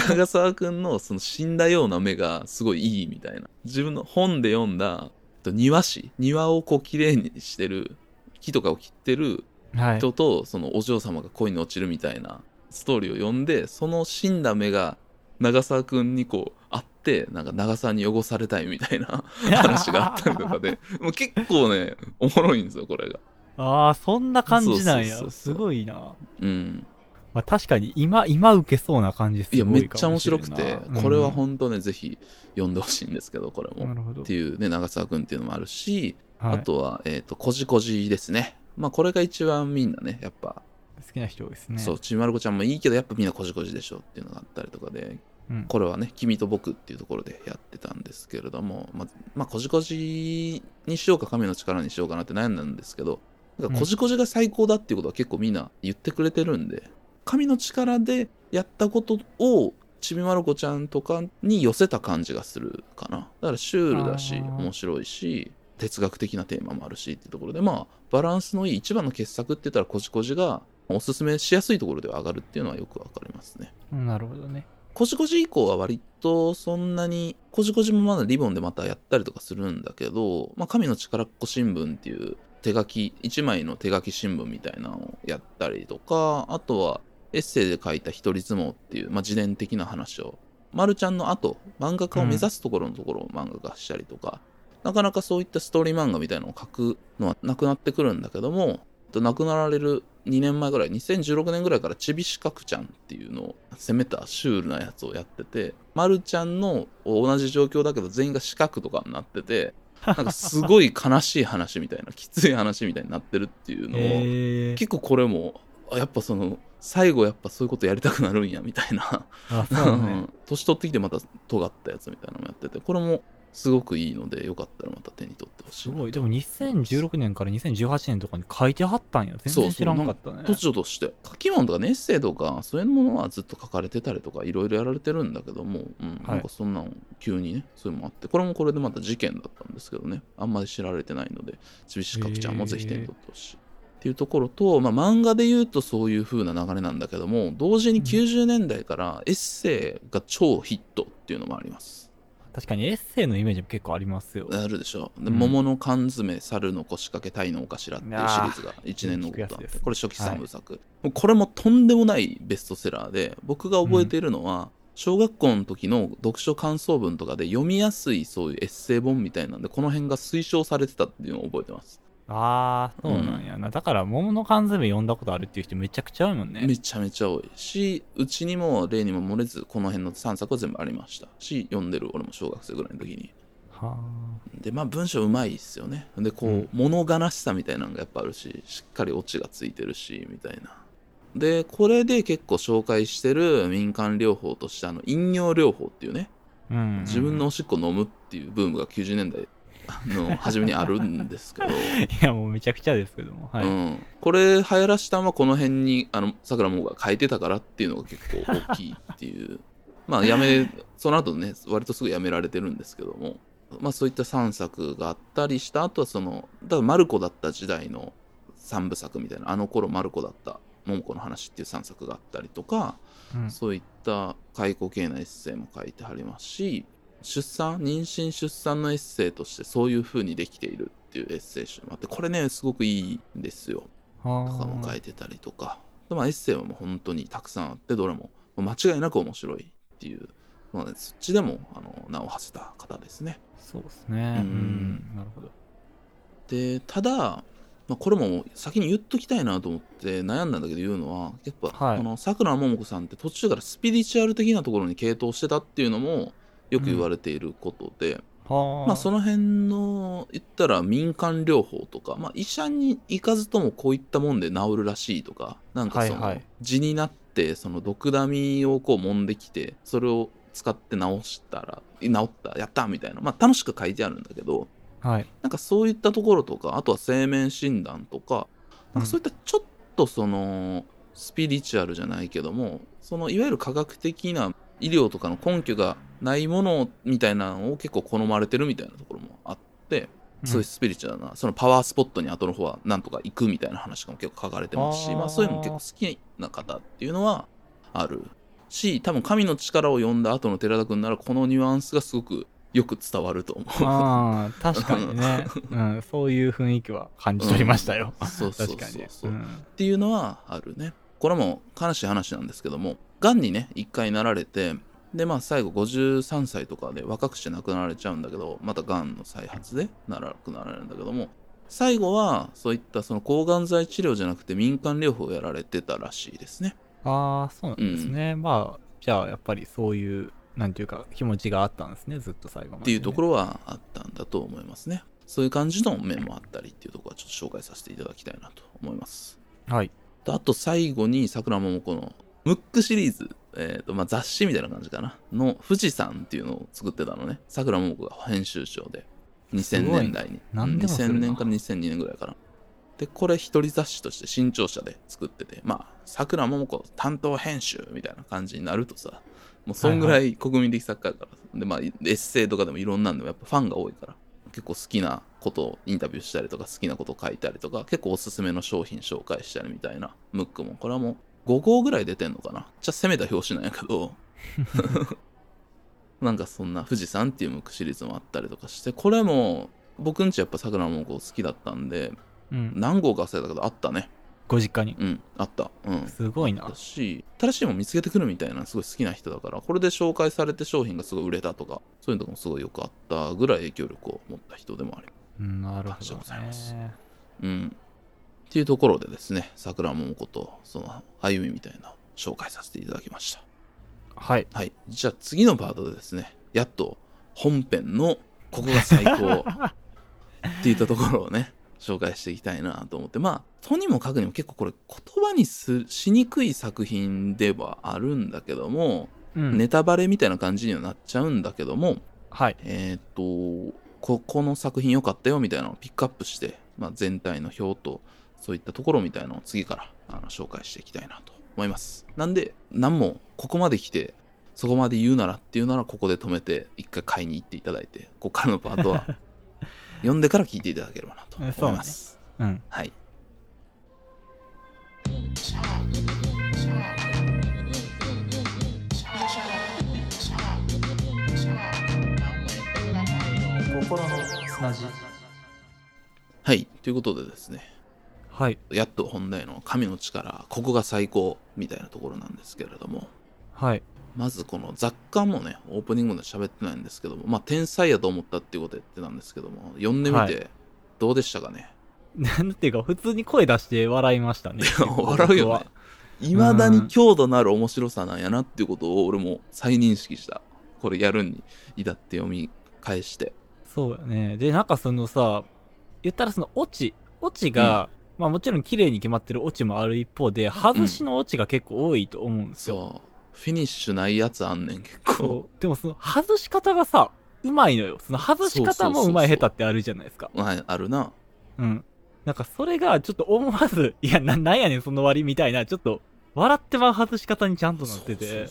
長澤くんのその死んだような目がすごいいいみたいな。自分の本で読んだえっと庭師。庭をこう綺麗にしてる木とかを切ってるはい。人とそのお嬢様が恋に落ちるみたいなストーリーを読んでその死んだ目が長澤くんにこうあってなんか長澤に汚されたいみたいな (laughs) 話があったりとかでもう結構ねおもろいんですよこれが。ああ、そんな感じなんや。すごいな。うん。まあ確かに今、今受けそうな感じすごいやめっちゃ面白くてこれはん本当ねぜひ読んでほしいんですけどこれも。なるほど。って。いうね長澤くんっていうのもあるし、はい。あとはえっ、とこじこじですね。まあこれが一番みんなねやっぱ、好きな人多いですね。そうちびまる子ちゃんもいいけどやっぱみんなこじこじでしょっていうのがあったりとかでうん。これはね「君と僕」っていうところでやってたんですけれどもまあ、まあ、こじこじにしようか神の力にしようかなって悩んだんですけどなんかこじこじが最高だっていうことは結構みんな言ってくれてるんで神の力でやったことをちびまる子ちゃんとかに寄せた感じがするかなだからシュールだし面白いし哲学的なテーマもあるしっていうところでまあバランスのいい一番の傑作って言ったらこじこじがおすすめしやすいところでは上がるっていうのはよくわかりますねうんなるほどね。こじこじ以降は割とそんなに、こじこじもまだリボンでまたやったりとかするんだけど、まあ、神の力っ子新聞っていう手書き、一枚の手書き新聞みたいなのをやったりとか、あとはエッセイで書いた一人相撲っていう、まあ、自伝的な話を、まるちゃんの後、漫画家を目指すところのところを漫画化したりとか、なかなかそういったストーリー漫画みたいなのを書くのはなくなってくるんだけども、亡くなられる2年前ぐらい2016年ぐらいからちびしかくちゃんっていうのを攻めたシュールなやつをやっててまるちゃんの同じ状況だけど全員が四角とかになっててなんかすごい悲しい話みたいなきつい話みたいになってるっていうのを、えー、結構これもあやっぱその最後やっぱそういうことやりたくなるんやみたいな。ね。(laughs) 年取ってきてまた尖ったやつみたいなのもやっててこれもすごくいいのでよかったらまた手に取ってほしいすごい。でも2016年から2018年とかに書いてはったんや。全然知らんかったね。突如として書き物とかねエッセイとかそういうものはずっと書かれてたりとかいろいろやられてるんだけども、うんなんかそんなの急にねそういうのもあってこれもこれでまた事件だったんですけどねあんまり知られてないのでちびしかくちゃんもぜひ手に取ってほしい。っていうところと、まあ、漫画で言うとそういう風な流れなんだけども同時に90年代からエッセイが超ヒットっていうのもあります。確かにエッセイのイメージも結構ありますよ。あるでしょ。でうん桃の缶詰、猿の腰掛け、鯛のお頭っていうシリーズが1年のことあってこれ初期3部作、もうこれもとんでもないベストセラーで、僕が覚えているのは、小学校の時の読書感想文とかで読みやすいそういうエッセイ本みたいなんで、この辺が推奨されてたっていうのを覚えてます。ああ、そうなんやな。だから、桃の缶詰読んだことあるっていう人めちゃくちゃ多いもんね。めちゃめちゃ多いし、うちにも例にも漏れず、この辺の3作は全部ありましたし、読んでる俺も小学生ぐらいの時に。はでまあ文章うまいっすよねでこう、うん物悲しさみたいなのがやっぱあるししっかりオチがついてるしみたいなでこれで結構紹介してる民間療法としてあの飲尿療法っていうねあ。うん。自分のおしっこ飲むっていうブームが90年代の初めにあるんですけど、(laughs) いや、もうめちゃくちゃですけども。はい。うん、これ流行らしたのはこの辺にあのさくらももが書いてたからっていうのが結構大きいっていう。(laughs) まあやめその後ね割とすぐやめられてるんですけども。まあそういった3作があったりしたあとはそのだからマルコだった時代の3部作みたいなあの頃マルコだった桃子の話っていう3作があったりとか、うん。そういった解雇系なエッセイも書いてありますし出産？妊娠出産のエッセイとしてそういう風にできているっていうエッセイ集もあってこれねすごくいいんですよ。とかも書いてたりとか。でまあエッセイはもう本当にたくさんあってどれも。間違いなく面白いっていうのでそっちでもあの名を馳せた方ですね。そうですね。ううん。ん。なるほど。でただ、まあ、これも先に言っときたいなと思って悩んだんだけど言うのはやっぱ、はい。このさくらももこさんって途中からスピリチュアル的なところに傾倒してたっていうのもよく言われていることで、はあ。まあその辺の言ったら民間療法とか、まあ、医者に行かずともこういったもんで治るらしいとかなんかその、はいはい痔になってその毒ダミをこう揉んできてそれを使って治したら治ったやったみたいなまあ楽しく書いてあるんだけどはい。なんかそういったところとかあとは生命診断とかなんかそういったちょっとそのスピリチュアルじゃないけどもそのいわゆる科学的な医療とかの根拠がないものみたいなのを結構好まれてるみたいなところもあって、そういうスピリチュアルなそのパワースポットに後の方はなんとか行くみたいな話が結構書かれてますしまあ、そういうのも結構好きな方っていうのはあるし多分神の力を読んだ後の寺田君ならこのニュアンスがすごくよく伝わると思う。ああ、確かにね。(laughs) うん。そういう雰囲気は感じ取りましたよ。そうそうそう確かに。そううんっていうのはあるね。これも悲しい話なんですけども、がんにね、一回なられて、で、まあ最後53歳とかで若くして亡くなられちゃうんだけど、またがんの再発でならなくなられるんだけども、最後はそういったその抗がん剤治療じゃなくて民間療法をやられてたらしいですね。ああ、そうなんですね。まあ、じゃあ、やっぱりそういう、なんていうか、気持ちがあったんですね、ずっと最後まで、ね。っていうところはあったんだと思いますね。そういう感じの面もあったりっていうところはちょっと紹介させていただきたいなと思います。はい。とあと最後に桜桃子のムックシリーズ、えーとまあ、雑誌みたいな感じかな。の富士山っていうのを作ってたのね。桜桃子が編集長で。2000ごい年代に。何でもするな。2000年から2002年ぐらいから。でこれ一人雑誌として新潮社で作ってて。まあ桜桃子担当編集みたいな感じになるとさもうそんぐらい国民的作家やから、でまあエッセイとかでもいろんなんでもやっぱファンが多いから結構好きなことをインタビューしたりとか好きなことを書いたりとか結構おすすめの商品紹介したりみたいなムックもこれはもう5号ぐらい出てんのかな？じゃあ攻めた表紙なんやけど。(laughs) なんかそんな富士山っていうムックシリーズもあったりとかしてこれも僕んちやっぱ桜もこう好きだったんでうん。何号か忘れたけどあったねご実家に。うんあったうんすごいなだ。し新しいもの見つけてくるみたいなすごい好きな人だからこれで紹介されて商品がすごい売れたとかそういうのとかもすごいよくあったぐらい影響力を持った人でもありうん、なるほどございますね。うんっていうところでですね桜桃子とその歩みみたいな紹介させていただきましたはい。はいじゃあ次のパートでですねやっと本編のここが最高っていったところをね紹介していきたいなと思ってまあとにもかくにも結構これ言葉にすしにくい作品ではあるんだけども、うん。ネタバレみたいな感じにはなっちゃうんだけどもはい。えーっとここの作品良かったよみたいなのをピックアップして、まあ、全体の表とそういったところみたいなのを次からあの紹介していきたいなと思いますなんで何もここまで来てそこまで言うならっていうならここで止めて一回買いに行っていただいてここからのパートは読んでから聞いていただければなと思います、うん。はい心の砂地はいということでですねはい。やっと本題の神の力ここが最高みたいなところなんですけれどもはい。まずこの雑感もねオープニングで喋ってないんですけどもまあ天才やと思ったっていうことやってたんですけども読んでみはてどうでしたかね、なんていうか、普通に声出して笑いましたね。笑うよね。いまだに強度のある面白さなんやなっていうことを俺も再認識した。これやるに至って読み返して。そうやね。で、なんかそのさ、言ったらそのオチ、オチが、まあもちろん綺麗に決まってるオチもある一方で、外しのオチが結構多いと思うんですよ。そうフィニッシュないやつあんねん結構でもその外し方がさ、うまいのよ。その外し方もうまい下手ってあるじゃないですか。はいあるなうん。なんかそれがちょっと思わず、いや、な、なんやねんその割みたいな、ちょっと笑ってまう外し方にちゃんとなってて、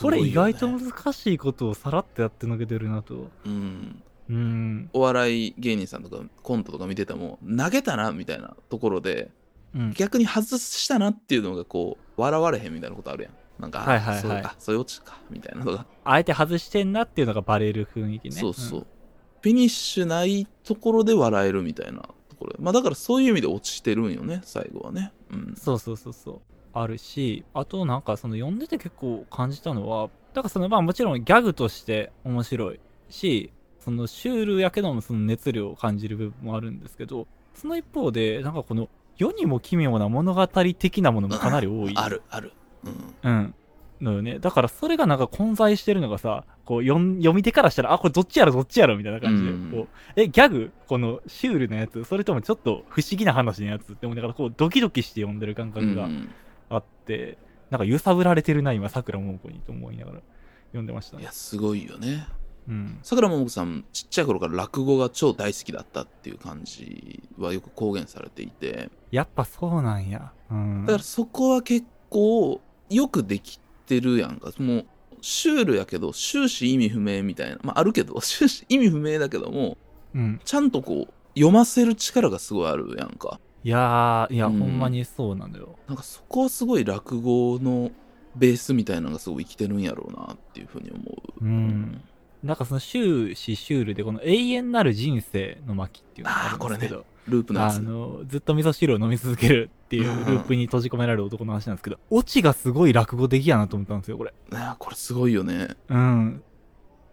これ意外と難しいことをさらっとやってのけてるなと。うんうん。お笑い芸人さんとかコントとか見てても投げたなみたいなところでうん。逆に外したなっていうのがこう笑われへんみたいなことあるやんなんか、はいはいはい。そうあそういうオチかみたいなのが、あえて外してんなっていうのがバレる雰囲気ね。そうそう、フィニッシュないところで笑えるみたいなところ。まあだからそういう意味で落ちてるんよね最後はね。うん。そうそうそうそう。あるし、あとなんかその読んでて結構感じたのは、だからそのまあもちろんギャグとして面白いし、そのシュールやけどもその熱量を感じる部分もあるんですけど、その一方で、なんかこの世にも奇妙な物語的なものもかなり多い。あるあるうんうん。のよね。だからそれがなんか混在してるのがさ、こう読み手からしたら、あ、これどっちやろどっちやろみたいな感じで、うんこう、え、ギャグこのシュールなやつそれともちょっと不思議な話のやつって思いながら、こうドキドキして読んでる感う覚がんあって、なんか揺さぶられてるな、今、桜桃子にと思いながら読んでましたねいや。すごいよねうん。さくらももこさんちっちゃい頃から落語が超大好きだったっていう感じはよく公言されていてやっぱそうなんや。うん。だからそこは結構よくできてるやんか。もうシュールやけど終始意味不明みたいな。まああるけど (laughs) 終始意味不明だけどもうん。ちゃんとこう読ませる力がすごいあるやんか。いやー、いや、うん。ほんまにそうなのよ。なんかそこはすごい落語のベースみたいなのがすごい生きてるんやろうなっていうふうに思う。うん。なんかその終始シュールで、この永遠なる人生の巻っていうのがあるんですけど、ループのやつあの、ずっと味噌汁を飲み続けるっていうループに閉じ込められる男の話なんですけど、オチがすごい落語的やなと思ったんですよ、これ。ねこれすごいよねうん。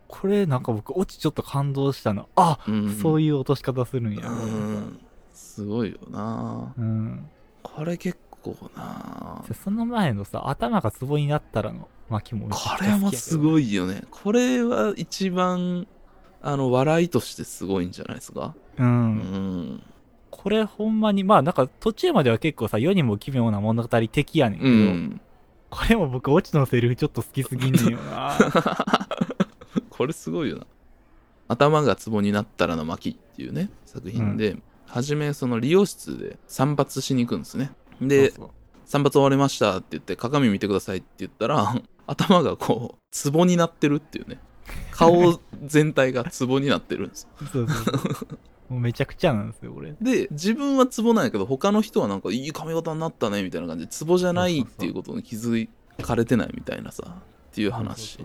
これなんか僕、オチちょっと感動したの。あ、うんそういう落とし方するんや。うんすごいよなうん。これ結構なでその前のさ、頭がツボになったらの巻もこれもすごいよねこれは一番あの笑いとしてすごいんじゃないですか？う。うんんこれほんまに、まあなんか途中までは結構さ、世にも奇妙な物語的やねんけうど、ん。これも僕、オチのセリフちょっと好きすぎんねんよな。(laughs) これすごいよな。頭がツボになったらの巻っていうね作品で、初めその理容室で散髪しに行くんですね。でそうそう。散髪終わりましたって言って鏡見てくださいって言ったら (laughs) 頭がこうツボになってるっていうね。顔全体がツボになってるんです (laughs) そうそうそう。もうめちゃくちゃなんですよ、これ。で自分はツボなんやけど他の人はなんかいい髪型になったねみたいな感じでツボじゃないっていうことに気づかれてないみたいなさっていう話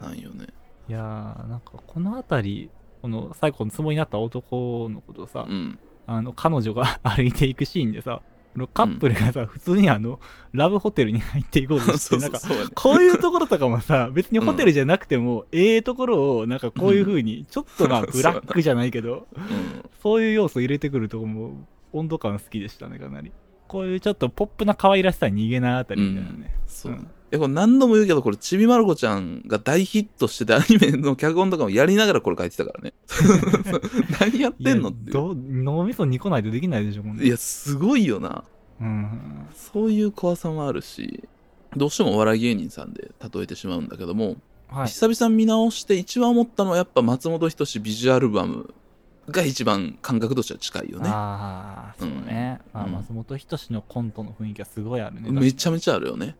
なんよね。いやー、なんかこのあたり、この最後のツボになった男のことさ、うん。あの、彼女が (laughs) 歩いていくシーンでさ、カップルがさ、普通にあの、ラブホテルに入っていこうとして、(laughs) なんか、こういうところとかもさ、別にホテルじゃなくても、ええところを、なんかこういう風に、ちょっとまあ、(laughs) ブラックじゃないけど、うん。そういう要素入れてくるとこも、温度感好きでしたね、かなり。こういうちょっとポップな可愛らしさに逃げないあたりみたいなね。そう、やこれ何度も言うけどこれちびまる子ちゃんが大ヒットしててアニメの脚本とかもやりながらこれ書いてたからね (laughs) 何やってんのって脳みそ2個ないとできないでしょ、こんないやすごいよなうん。そういう怖さもあるしどうしてもお笑い芸人さんで例えてしまうんだけどもはい。久々に見直して一番思ったのはやっぱ松本人志ビジュアルバムが一番感覚としては近いよね。ああ、そうね。あうんうん松本人志のコントの雰囲気がすごいあるね。めちゃめちゃあるよね。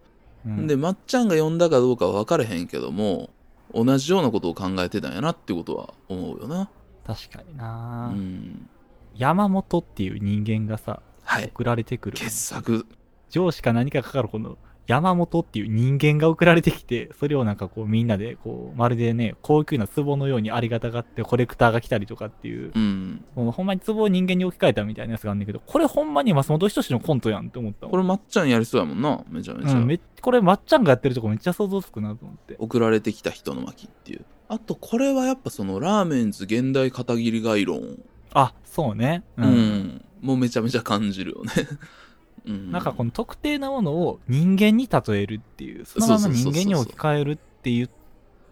うんで、まっちゃんが呼んだかどうかは分かれへんけども、同じようなことを考えてたんやなってことは思うよな。確かにうな、ん。山本っていう人間がさ、はい。送られてくる。傑作。上司か何かかかるこの山本っていう人間が送られてきて、それをなんかこうみんなでこう、まるでね、高級な壺のようにありがたがってコレクターが来たりとかっていう、うん。もうほんまに壺を人間に置き換えたみたいなやつがあるんだけど、これほんまに松本人志のコントやんって思ったわこれまっちゃんやりそうやもんな。めちゃめちゃ。うん、めっこれまっちゃんがやってるとこめっちゃ想像つくなと思って。送られてきた人の巻っていう。あと、これはやっぱそのラーメンズ現代片桐概論。あ、そうね。うん。もうめちゃめちゃ感じるよね。うん。なんかこの特定なものを人間に例えるっていう、そのまま人間に置き換えるっていう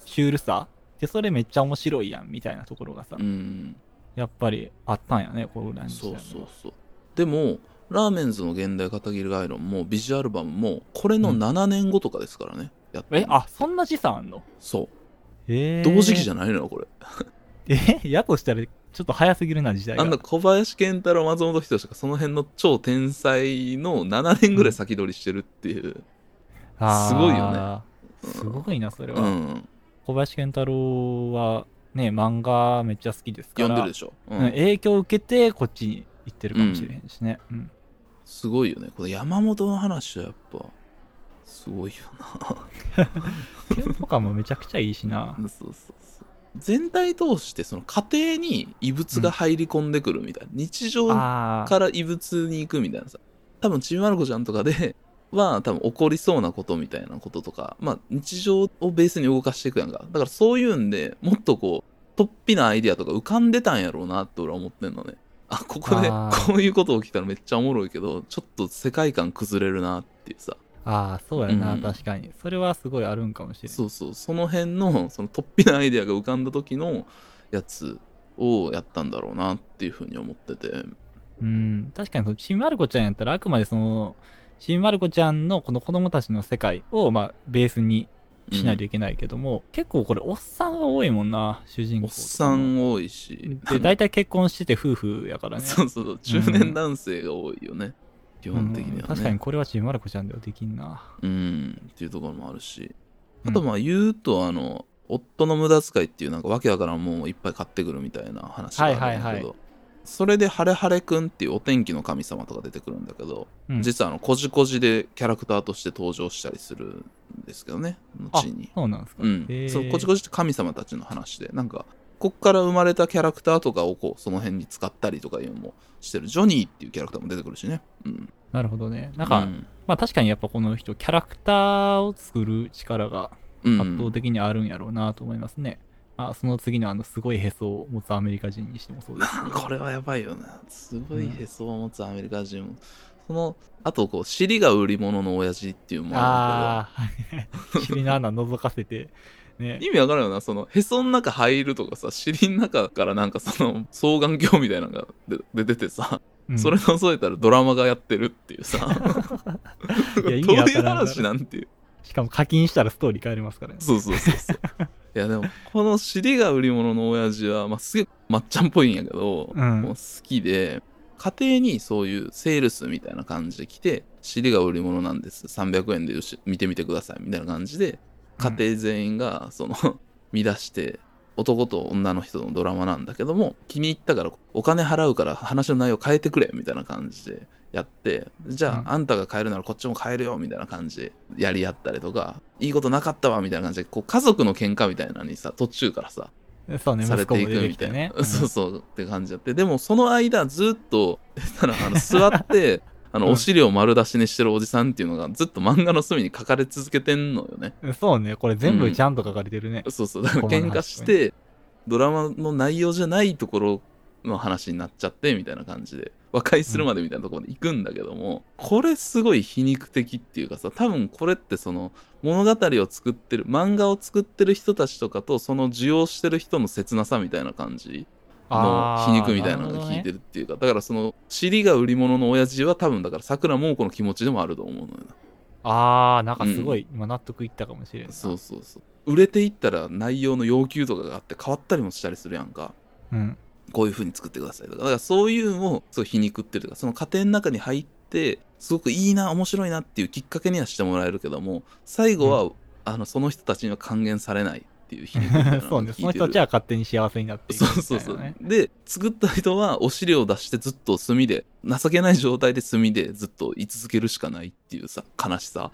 シュールさ。で、それめっちゃ面白いやんみたいなところがさ、うん。やっぱりあったんやね、このランそうそうそう。でも、ラーメンズの現代片桐概論もビジュアルバムも、これのうん7年後とかですからね。やってんえ、のあ、そんな時差あんの？そう。えー、同時期じゃないのよ、これ。え、やとしたらちょっと早すぎるな、時代が。あんな小林健太郎、松本人志がその辺の超天才の7年ぐらい先取りしてるっていう。すごいよねすごいな、それは。うん。小林健太郎は、ね、漫画めっちゃ好きですから。読んでるでしょ。ううんん。影響を受けて、こっちに行ってるかもしれへんしね。うん。すごいよね。この山本の話はやっぱ、すごいよな。(laughs) テンポ感もめちゃくちゃいいしな。そうそう。全体通してその家庭に異物が入り込んでくるみたいな、日常ああ。から異物に行くみたいなさ。多分ちびまる子ちゃんとかで (laughs) は多分起こりそうなことみたいなこととかまあ日常をベースに動かしていくやんか。だからそういうんでもっとこう突飛なアイディアとか浮かんでたんやろうなって俺は思ってんのね。あここでこういうこと起きたらめっちゃおもろいけどちょっと世界観崩れるなっていうさああ、そうやな、うん確かに。それはすごいあるんかもしれない。そうそうその辺のその突飛なアイディアが浮かんだ時のやつをやったんだろうなっていうふうに思っててうん。確かにその、ちんまる子ちゃんやったら、あくまでその、ちんまる子ちゃんのこの子供たちの世界を、まあ、ベースにしないといけないけども、結構これ、おっさんが多いもんな、主人公おっさん多いしで、大体結婚してて夫婦やからね。そうそうそう中年男性が多いよね、基本的にはね、うん。確かにこれはちんまる子ちゃんではできんな。うん。っていうところもあるし。うん。あとまあ言うとあの、夫の無駄遣いっていうなんかわけわからんもんをいっぱい買ってくるみたいな話があるんだけど、はいはいはい。それでハレハレくんっていうお天気の神様とか出てくるんだけど、うん。実はあのこじこじでキャラクターとして登場したりするんですけどねあ後に。そうなんですか。うん。そうこじこじって神様たちの話でなんかこっから生まれたキャラクターとかをこうその辺に使ったりとかいうのもしてる。ジョニーっていうキャラクターも出てくるしね。うん。なるほどね。なんか、うん。まあ確かにやっぱこの人、キャラクターを作る力がうん。圧倒的にあるんやろうなと思いますね。まあその次のあのすごいへそを持つアメリカ人にしてもそうですけど。これはやばいよな。すごいへそを持つアメリカ人も、そのあとこう尻が売り物の親父っていうのもあああ、尻の穴覗かせて、ね。意味わからんよなそのへその中入るとかさ尻の中からなんかその双眼鏡みたいなのが出出ててさ、うん。それ覗いたらドラマがやってるっていうさ。(laughs) どういう話なんていう。しかも課金したらストーリー変えれますからね。そうそうそうそう。いやでもこの尻が売り物の親父は、まあ、すげえまっちゃんっぽいんやけど、うん。もう好きで家庭にそういうセールスみたいな感じで来て尻が売り物なんです。300円でよし見てみてくださいみたいな感じで家庭全員がその (laughs) 見出して男と女の人のドラマなんだけども気に入ったからお金払うから話の内容変えてくれみたいな感じでやってじゃあ、うん。あんたが変えるならこっちも変えるよみたいな感じでやり合ったりとかいいことなかったわみたいな感じでこう家族の喧嘩みたいなのにさ途中からさそうね、されていくみたいな、てきてね。(laughs) そうそうって感じやって。でもその間ずっと (laughs) あの座ってあのうん。お尻を丸出しにしてるおじさんっていうのがずっと漫画の隅に書かれ続けてんのよね。うんそうね、これ全部ちゃんと書かれてるね。そうそう。だから喧嘩してドラマの内容じゃないところの話になっちゃってみたいな感じで和解するまでみたいなところまで行くんだけども、これすごい皮肉的っていうかさ多分これってその物語を作ってる漫画を作ってる人たちとかとその受容してる人の切なさみたいな感じの皮肉みたいなのが効いてる。るっていうか、だからその尻が売り物の親父は多分だからさくらももこの気持ちでもあると思うのよなあー、なんかすごい、今納得いったかもしれんない。そうそうそう売れていったら内容の要求とかがあって変わったりもしたりするやんかうん。こういう風に作ってくださいとかだからそういうのをすごい皮肉ってるとかその過程の中に入ってすごくいいな面白いなっていうきっかけにはしてもらえるけども最後は、あのその人たちには還元されないっていう皮肉みたいなの (laughs) そうね。その人たちは勝手に幸せになっていくみたいな、ね。そうそうそう。で、作った人はお尻を出してずっと炭で、情けない状態で炭でずっと居続けるしかないっていうさ、悲しさ。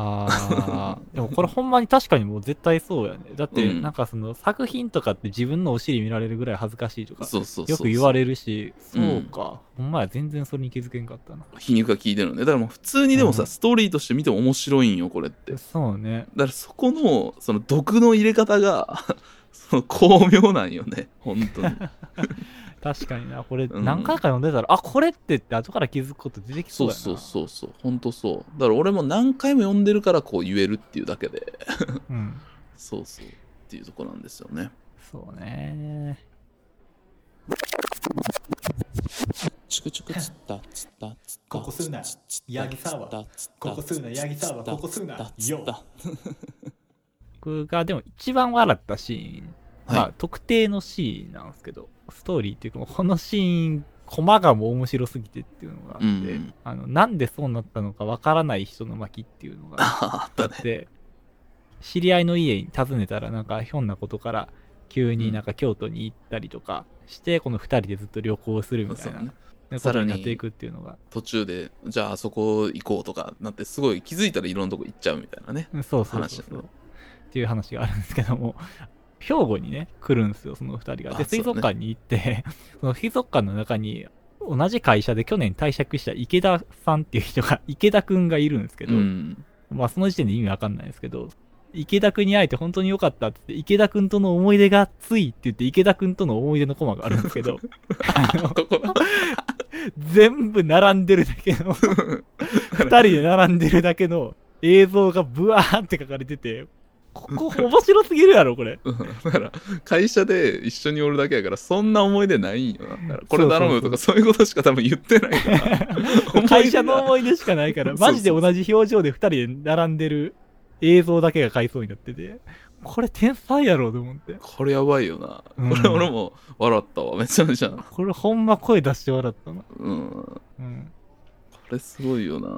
ああ、でもこれほんまに確かにもう絶対そうやね。だって、うんなんかその作品とかって自分のお尻見られるぐらい恥ずかしいとか、そうそうそう。よく言われれるし、そうか。ほんまや、全然それに気づけんかったな。皮肉が効いてるのね。だからもう普通にでもさ、うんストーリーとして見ても面白いんよ、これって。だそうね。からそこの、その毒の入れ方が、(laughs) その巧妙なんよね、本当に。(laughs) 確かにな。これうん。何回か読んでたら、あ、これってって後から気づくこと出てきそやな。そううそうそうそう、本当そう。だから俺も何回も読んでるからこう言えるっていうだけで、うん。(laughs) そうそうっていうとこなんですよね。そうね。チクチクつったつったつったここすな。ヤギサワここすな。ヤギサワここすな。よ。僕がでも一番笑ったシーン、はい。まあ特定のシーンなんですけど、ストーリーっていうか、このシーン、コマがもう面白すぎてっていうのがあって、うんあの、なんでそうなったのかわからない人の巻っていうのがああったね。知り合いの家に訪ねたらなんかひょんなことから急になんか京都に行ったりとかして、この二人でずっと旅行するみたいな、さらにことになっていくっていうのが、途中で、じゃああそこ行こうとかなって、すごい気づいたらいろんなとこ行っちゃうみたいなね。うんそうそうそう話そう。っていう話があるんですけども、兵庫にね、来るんですよ、その二人が。で、水族館に行って、(laughs) その水族館の中に、同じ会社で去年退職した池田さんっていう人が、(laughs) 池田くんがいるんですけど、うん。まあその時点で意味わかんないですけど、池田くんに会えて本当に良かったって言って、池田くんとの思い出がついって言って、池田くんとの思い出のコマがあるんですけど、(laughs) 全部並んでるだけの、二人で並んでるだけの映像がブワーって書かれてて、ここ面白すぎるやろ、これ。うんだから、会社で一緒におるだけやから、そんな思い出ないんよな。だからこれ頼むよとか、そういうことしか多分言ってないから。(laughs) 会社の思い出しかないから、(laughs) マジで同じ表情で二人で並んでる映像だけが買いそうになってて、これ天才やろと思って。これやばいよな。うんこれ俺も笑ったわ。めちゃめちゃ。これほんま声出して笑ったな。うん。こうん。れすごいよなう。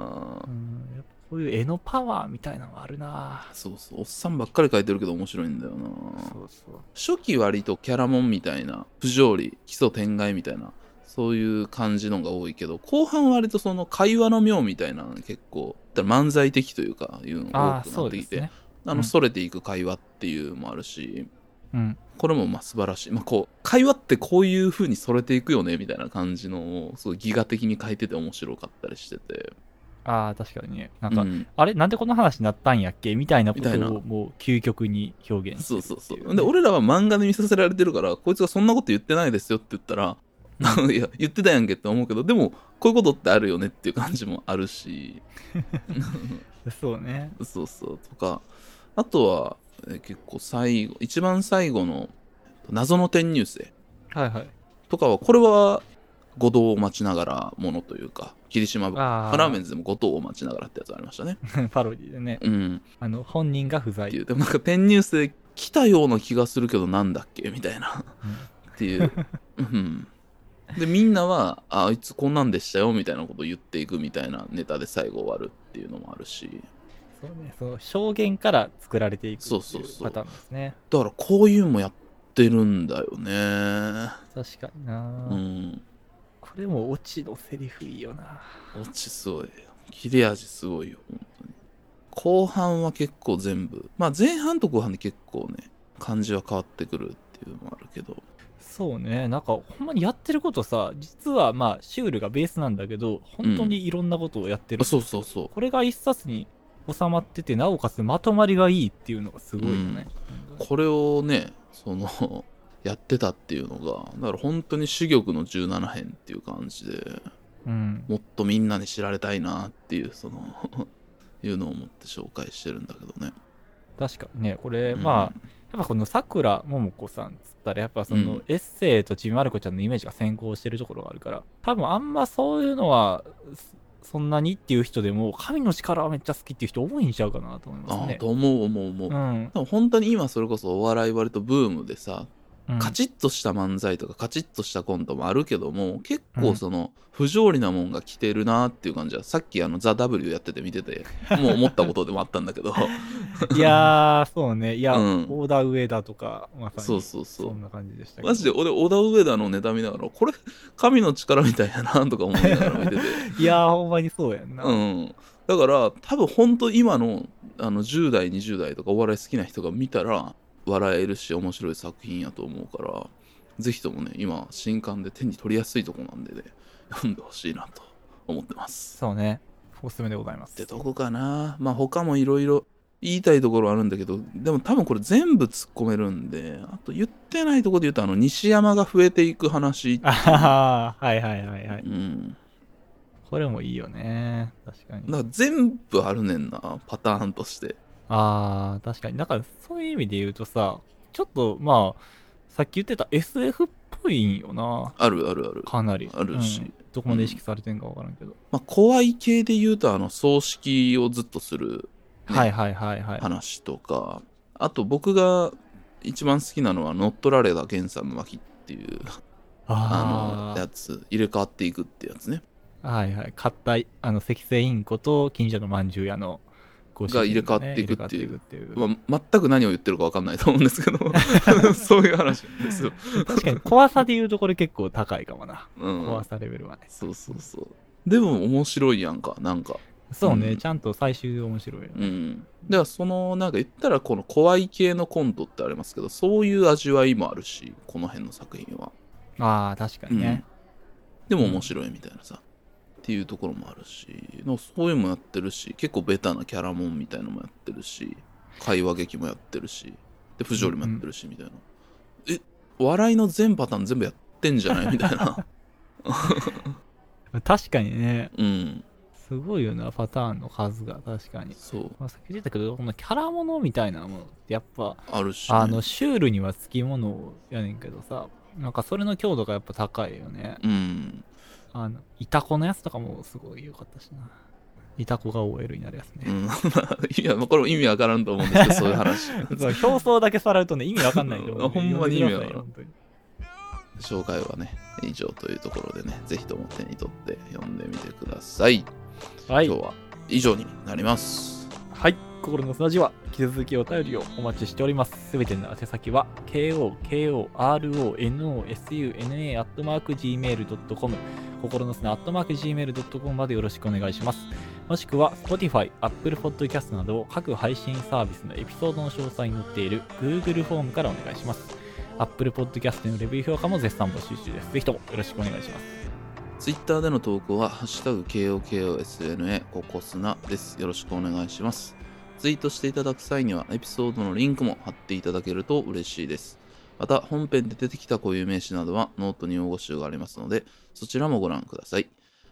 ん、やっぱこういう絵のパワーみたいなのがあるなそうそう。おっさんばっかり描いてるけど面白いんだよな。そうそう。初期割とキャラモンみたいな不条理基礎天外みたいなそういう感じのが多いけど後半割とその会話の妙みたいな結構漫才的というかいうのああ、が多くそなってきてあ、ね。のうんそれていく会話っていうのもあるしうん。これもまあ素晴らしい、まあ、こう会話ってこういう風にそれていくよねみたいな感じのをすごいギガ的に書いてて面白かったりしててああ、確かにね。なんか、うん。あれなんでこの話になったんやっけ？みたいなことをもう究極に表現そうそうそう。で俺らは漫画で見させられてるからこいつがそんなこと言ってないですよって言ったら (laughs) いや言ってたやんけって思うけどでもこういうことってあるよねっていう感じもあるし。(laughs) そうね。そうそう。とかあとはえー結構最後一番最後の謎の転入生はいはい。とかはこれは後藤を待ちながらものというか霧島ああ。ラー。メンズでも後藤を待ちながらってやつありましたね。(laughs) パロディでね。うん。あの、本人が不在。っていう。でもなんか転入生来たような気がするけどなんだっけ？みたいな。っていう、うん、でみんなはああいつこんなんでしたよ？みたいなことを言っていくみたいなネタで最後終わるっていうのもあるし。そうね。その証言から作られていくっていう。パターンですね。だからこういうのもやってるんだよね。確かにな、うんこれもオチのセリフいいよな。オチすごい切れ味すごいよ本当に後半は結構全部まあ前半と後半で結構ね感じは変わってくるっていうのもあるけどそうね。なんか、ほんまにやってることさ、実はまあ、シュールがベースなんだけど、本当にいろんなことをやってる。あそうそうそうこれが一冊に収まってて、なおかつまとまりがいいっていうのがすごいよね。これをねそのやってたっていうのがだから本当に珠玉の17編っていう感じでうん。もっとみんなに知られたいなっていうその (laughs) いうのを思って紹介してるんだけどね。確かにね、これ、うん。まあ、やっぱこのさくらももこさんっつったら、やっぱその、うん。エッセイとちびまる子ちゃんのイメージが先行してるところがあるから、多分あんまそういうのは、そんなにっていう人でも神の力はめっちゃ好きっていう人多いんちゃうかなと思いますね。ああと思う思う思う、うん。でも本当に今それこそお笑い割とブームでさ、うんカチッとした漫才とかカチッとしたコントもあるけども結うん。構その不条理なもんが来てるなっていう感じはさっきあの「ザ・ w やってて見ててもう思ったことでもあったんだけど。(laughs) いやーそうね。いや、うん。オーダー上だとかまさにそうそうそう。そんな感じでしたけど。マジで俺小田上田のネタ見ながらこれ神の力みたいやなとか思いながら見てて。(laughs) いやーほんまにそうやんな、うん。だから多分本当今のあの10代20代とかお笑い好きな人が見たら笑えるし面白い作品やと思うからぜひともね今新刊で手に取りやすいとこなんでね (laughs) 読んでほしいなと思ってます。そうね。おすすめでございます。ってとこかな。まあ他もいろいろ言いたいところあるんだけどでも多分これ全部突っ込めるんであと言ってないところで言うとあの西山が増えていく話あはは。はいはいはいはい。うん。これもいいよね。確かに。だから全部あるねんなパターンとしてあー確かに。だからそういう意味で言うとさちょっとまあさっき言ってた SF っぽいんよな。あるあるある。かなり。あるし。うん。どこまで意識されてんか分からんけど、まあ、怖い系で言うとあの葬式をずっとするねはいはいはいはい。話とか、あと僕が一番好きなのは乗っ取られた源さんの巻っていうああのやつ入れ替わっていくってやつね。あはいはい。買ったあの赤星インコと近所のまんじゅう屋のが入れ替わっていくっていう。ていていう。まあ、全く何を言ってるか分かんないと思うんですけど。(laughs) そういう話ですよ、確かに怖さで言うとこれ結構高いかもな、うん、怖さレベルはね。そうそうそう。でも面白いやんかなんか。そうね、うん。ちゃんと最終面白いよね、うん。だからそのなんか言ったらこの怖い系のコントってありますけどそういう味わいもあるしこの辺の作品は。ああ確かにね、でも面白いみたいなさ、っていうところもあるしそういうのもやってるし結構ベタなキャラモンみたいのもやってるし会話劇もやってるしで不条理もやってるしみたいな、え笑いの全パターン全部やってんじゃない？(laughs) みたいな。(laughs) 確かにね。うん。すごいよなパターンの数が。確かに、そう。まあ、さっき言ったけどこのキャラものみたいなものってやっぱあるしね、あのシュールにはつきものやねんけどさなんかそれの強度がやっぱ高いよね。うんあのイタコのやつとかもすごい良かったしなイタコが OL になるやつね、うん、いや、まあこれも意味わからんと思うんですけど、そういう話。(laughs) そう表層だけさらうとね意味わかんないと思う、ほんまに意味わからん紹介はね、以上というところでね、ぜひとも手に取って読んでみてください。はい今日は以上になります。はい、心の砂地は引き続きお便りをお待ちしております。すべての宛先は kokoronosuna.gmail.com 心の砂 .gmail.com までよろしくお願いします。もしくは Spotify、Apple Podcast など各配信サービスのエピソードの詳細に載っている Google フォームからお願いします。Apple Podcast のレビュー評価も絶賛募集中です。ぜひともよろしくお願いします。Twitter での投稿は、ハッシュタグ KOKOSNA ココスナです。よろしくお願いします。ツイートしていただく際には、エピソードのリンクも貼っていただけると嬉しいです。また、本編で出てきた固有名詞などはノートに用語集がありますので、そちらもご覧ください。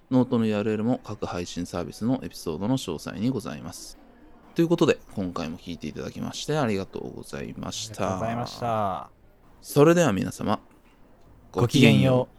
ノートの URL も各配信サービスのエピソードの詳細にございます。ということで、今回も聞いていただきましてありがとうございました。ありがとうございました。それでは皆様、ごきげんよう。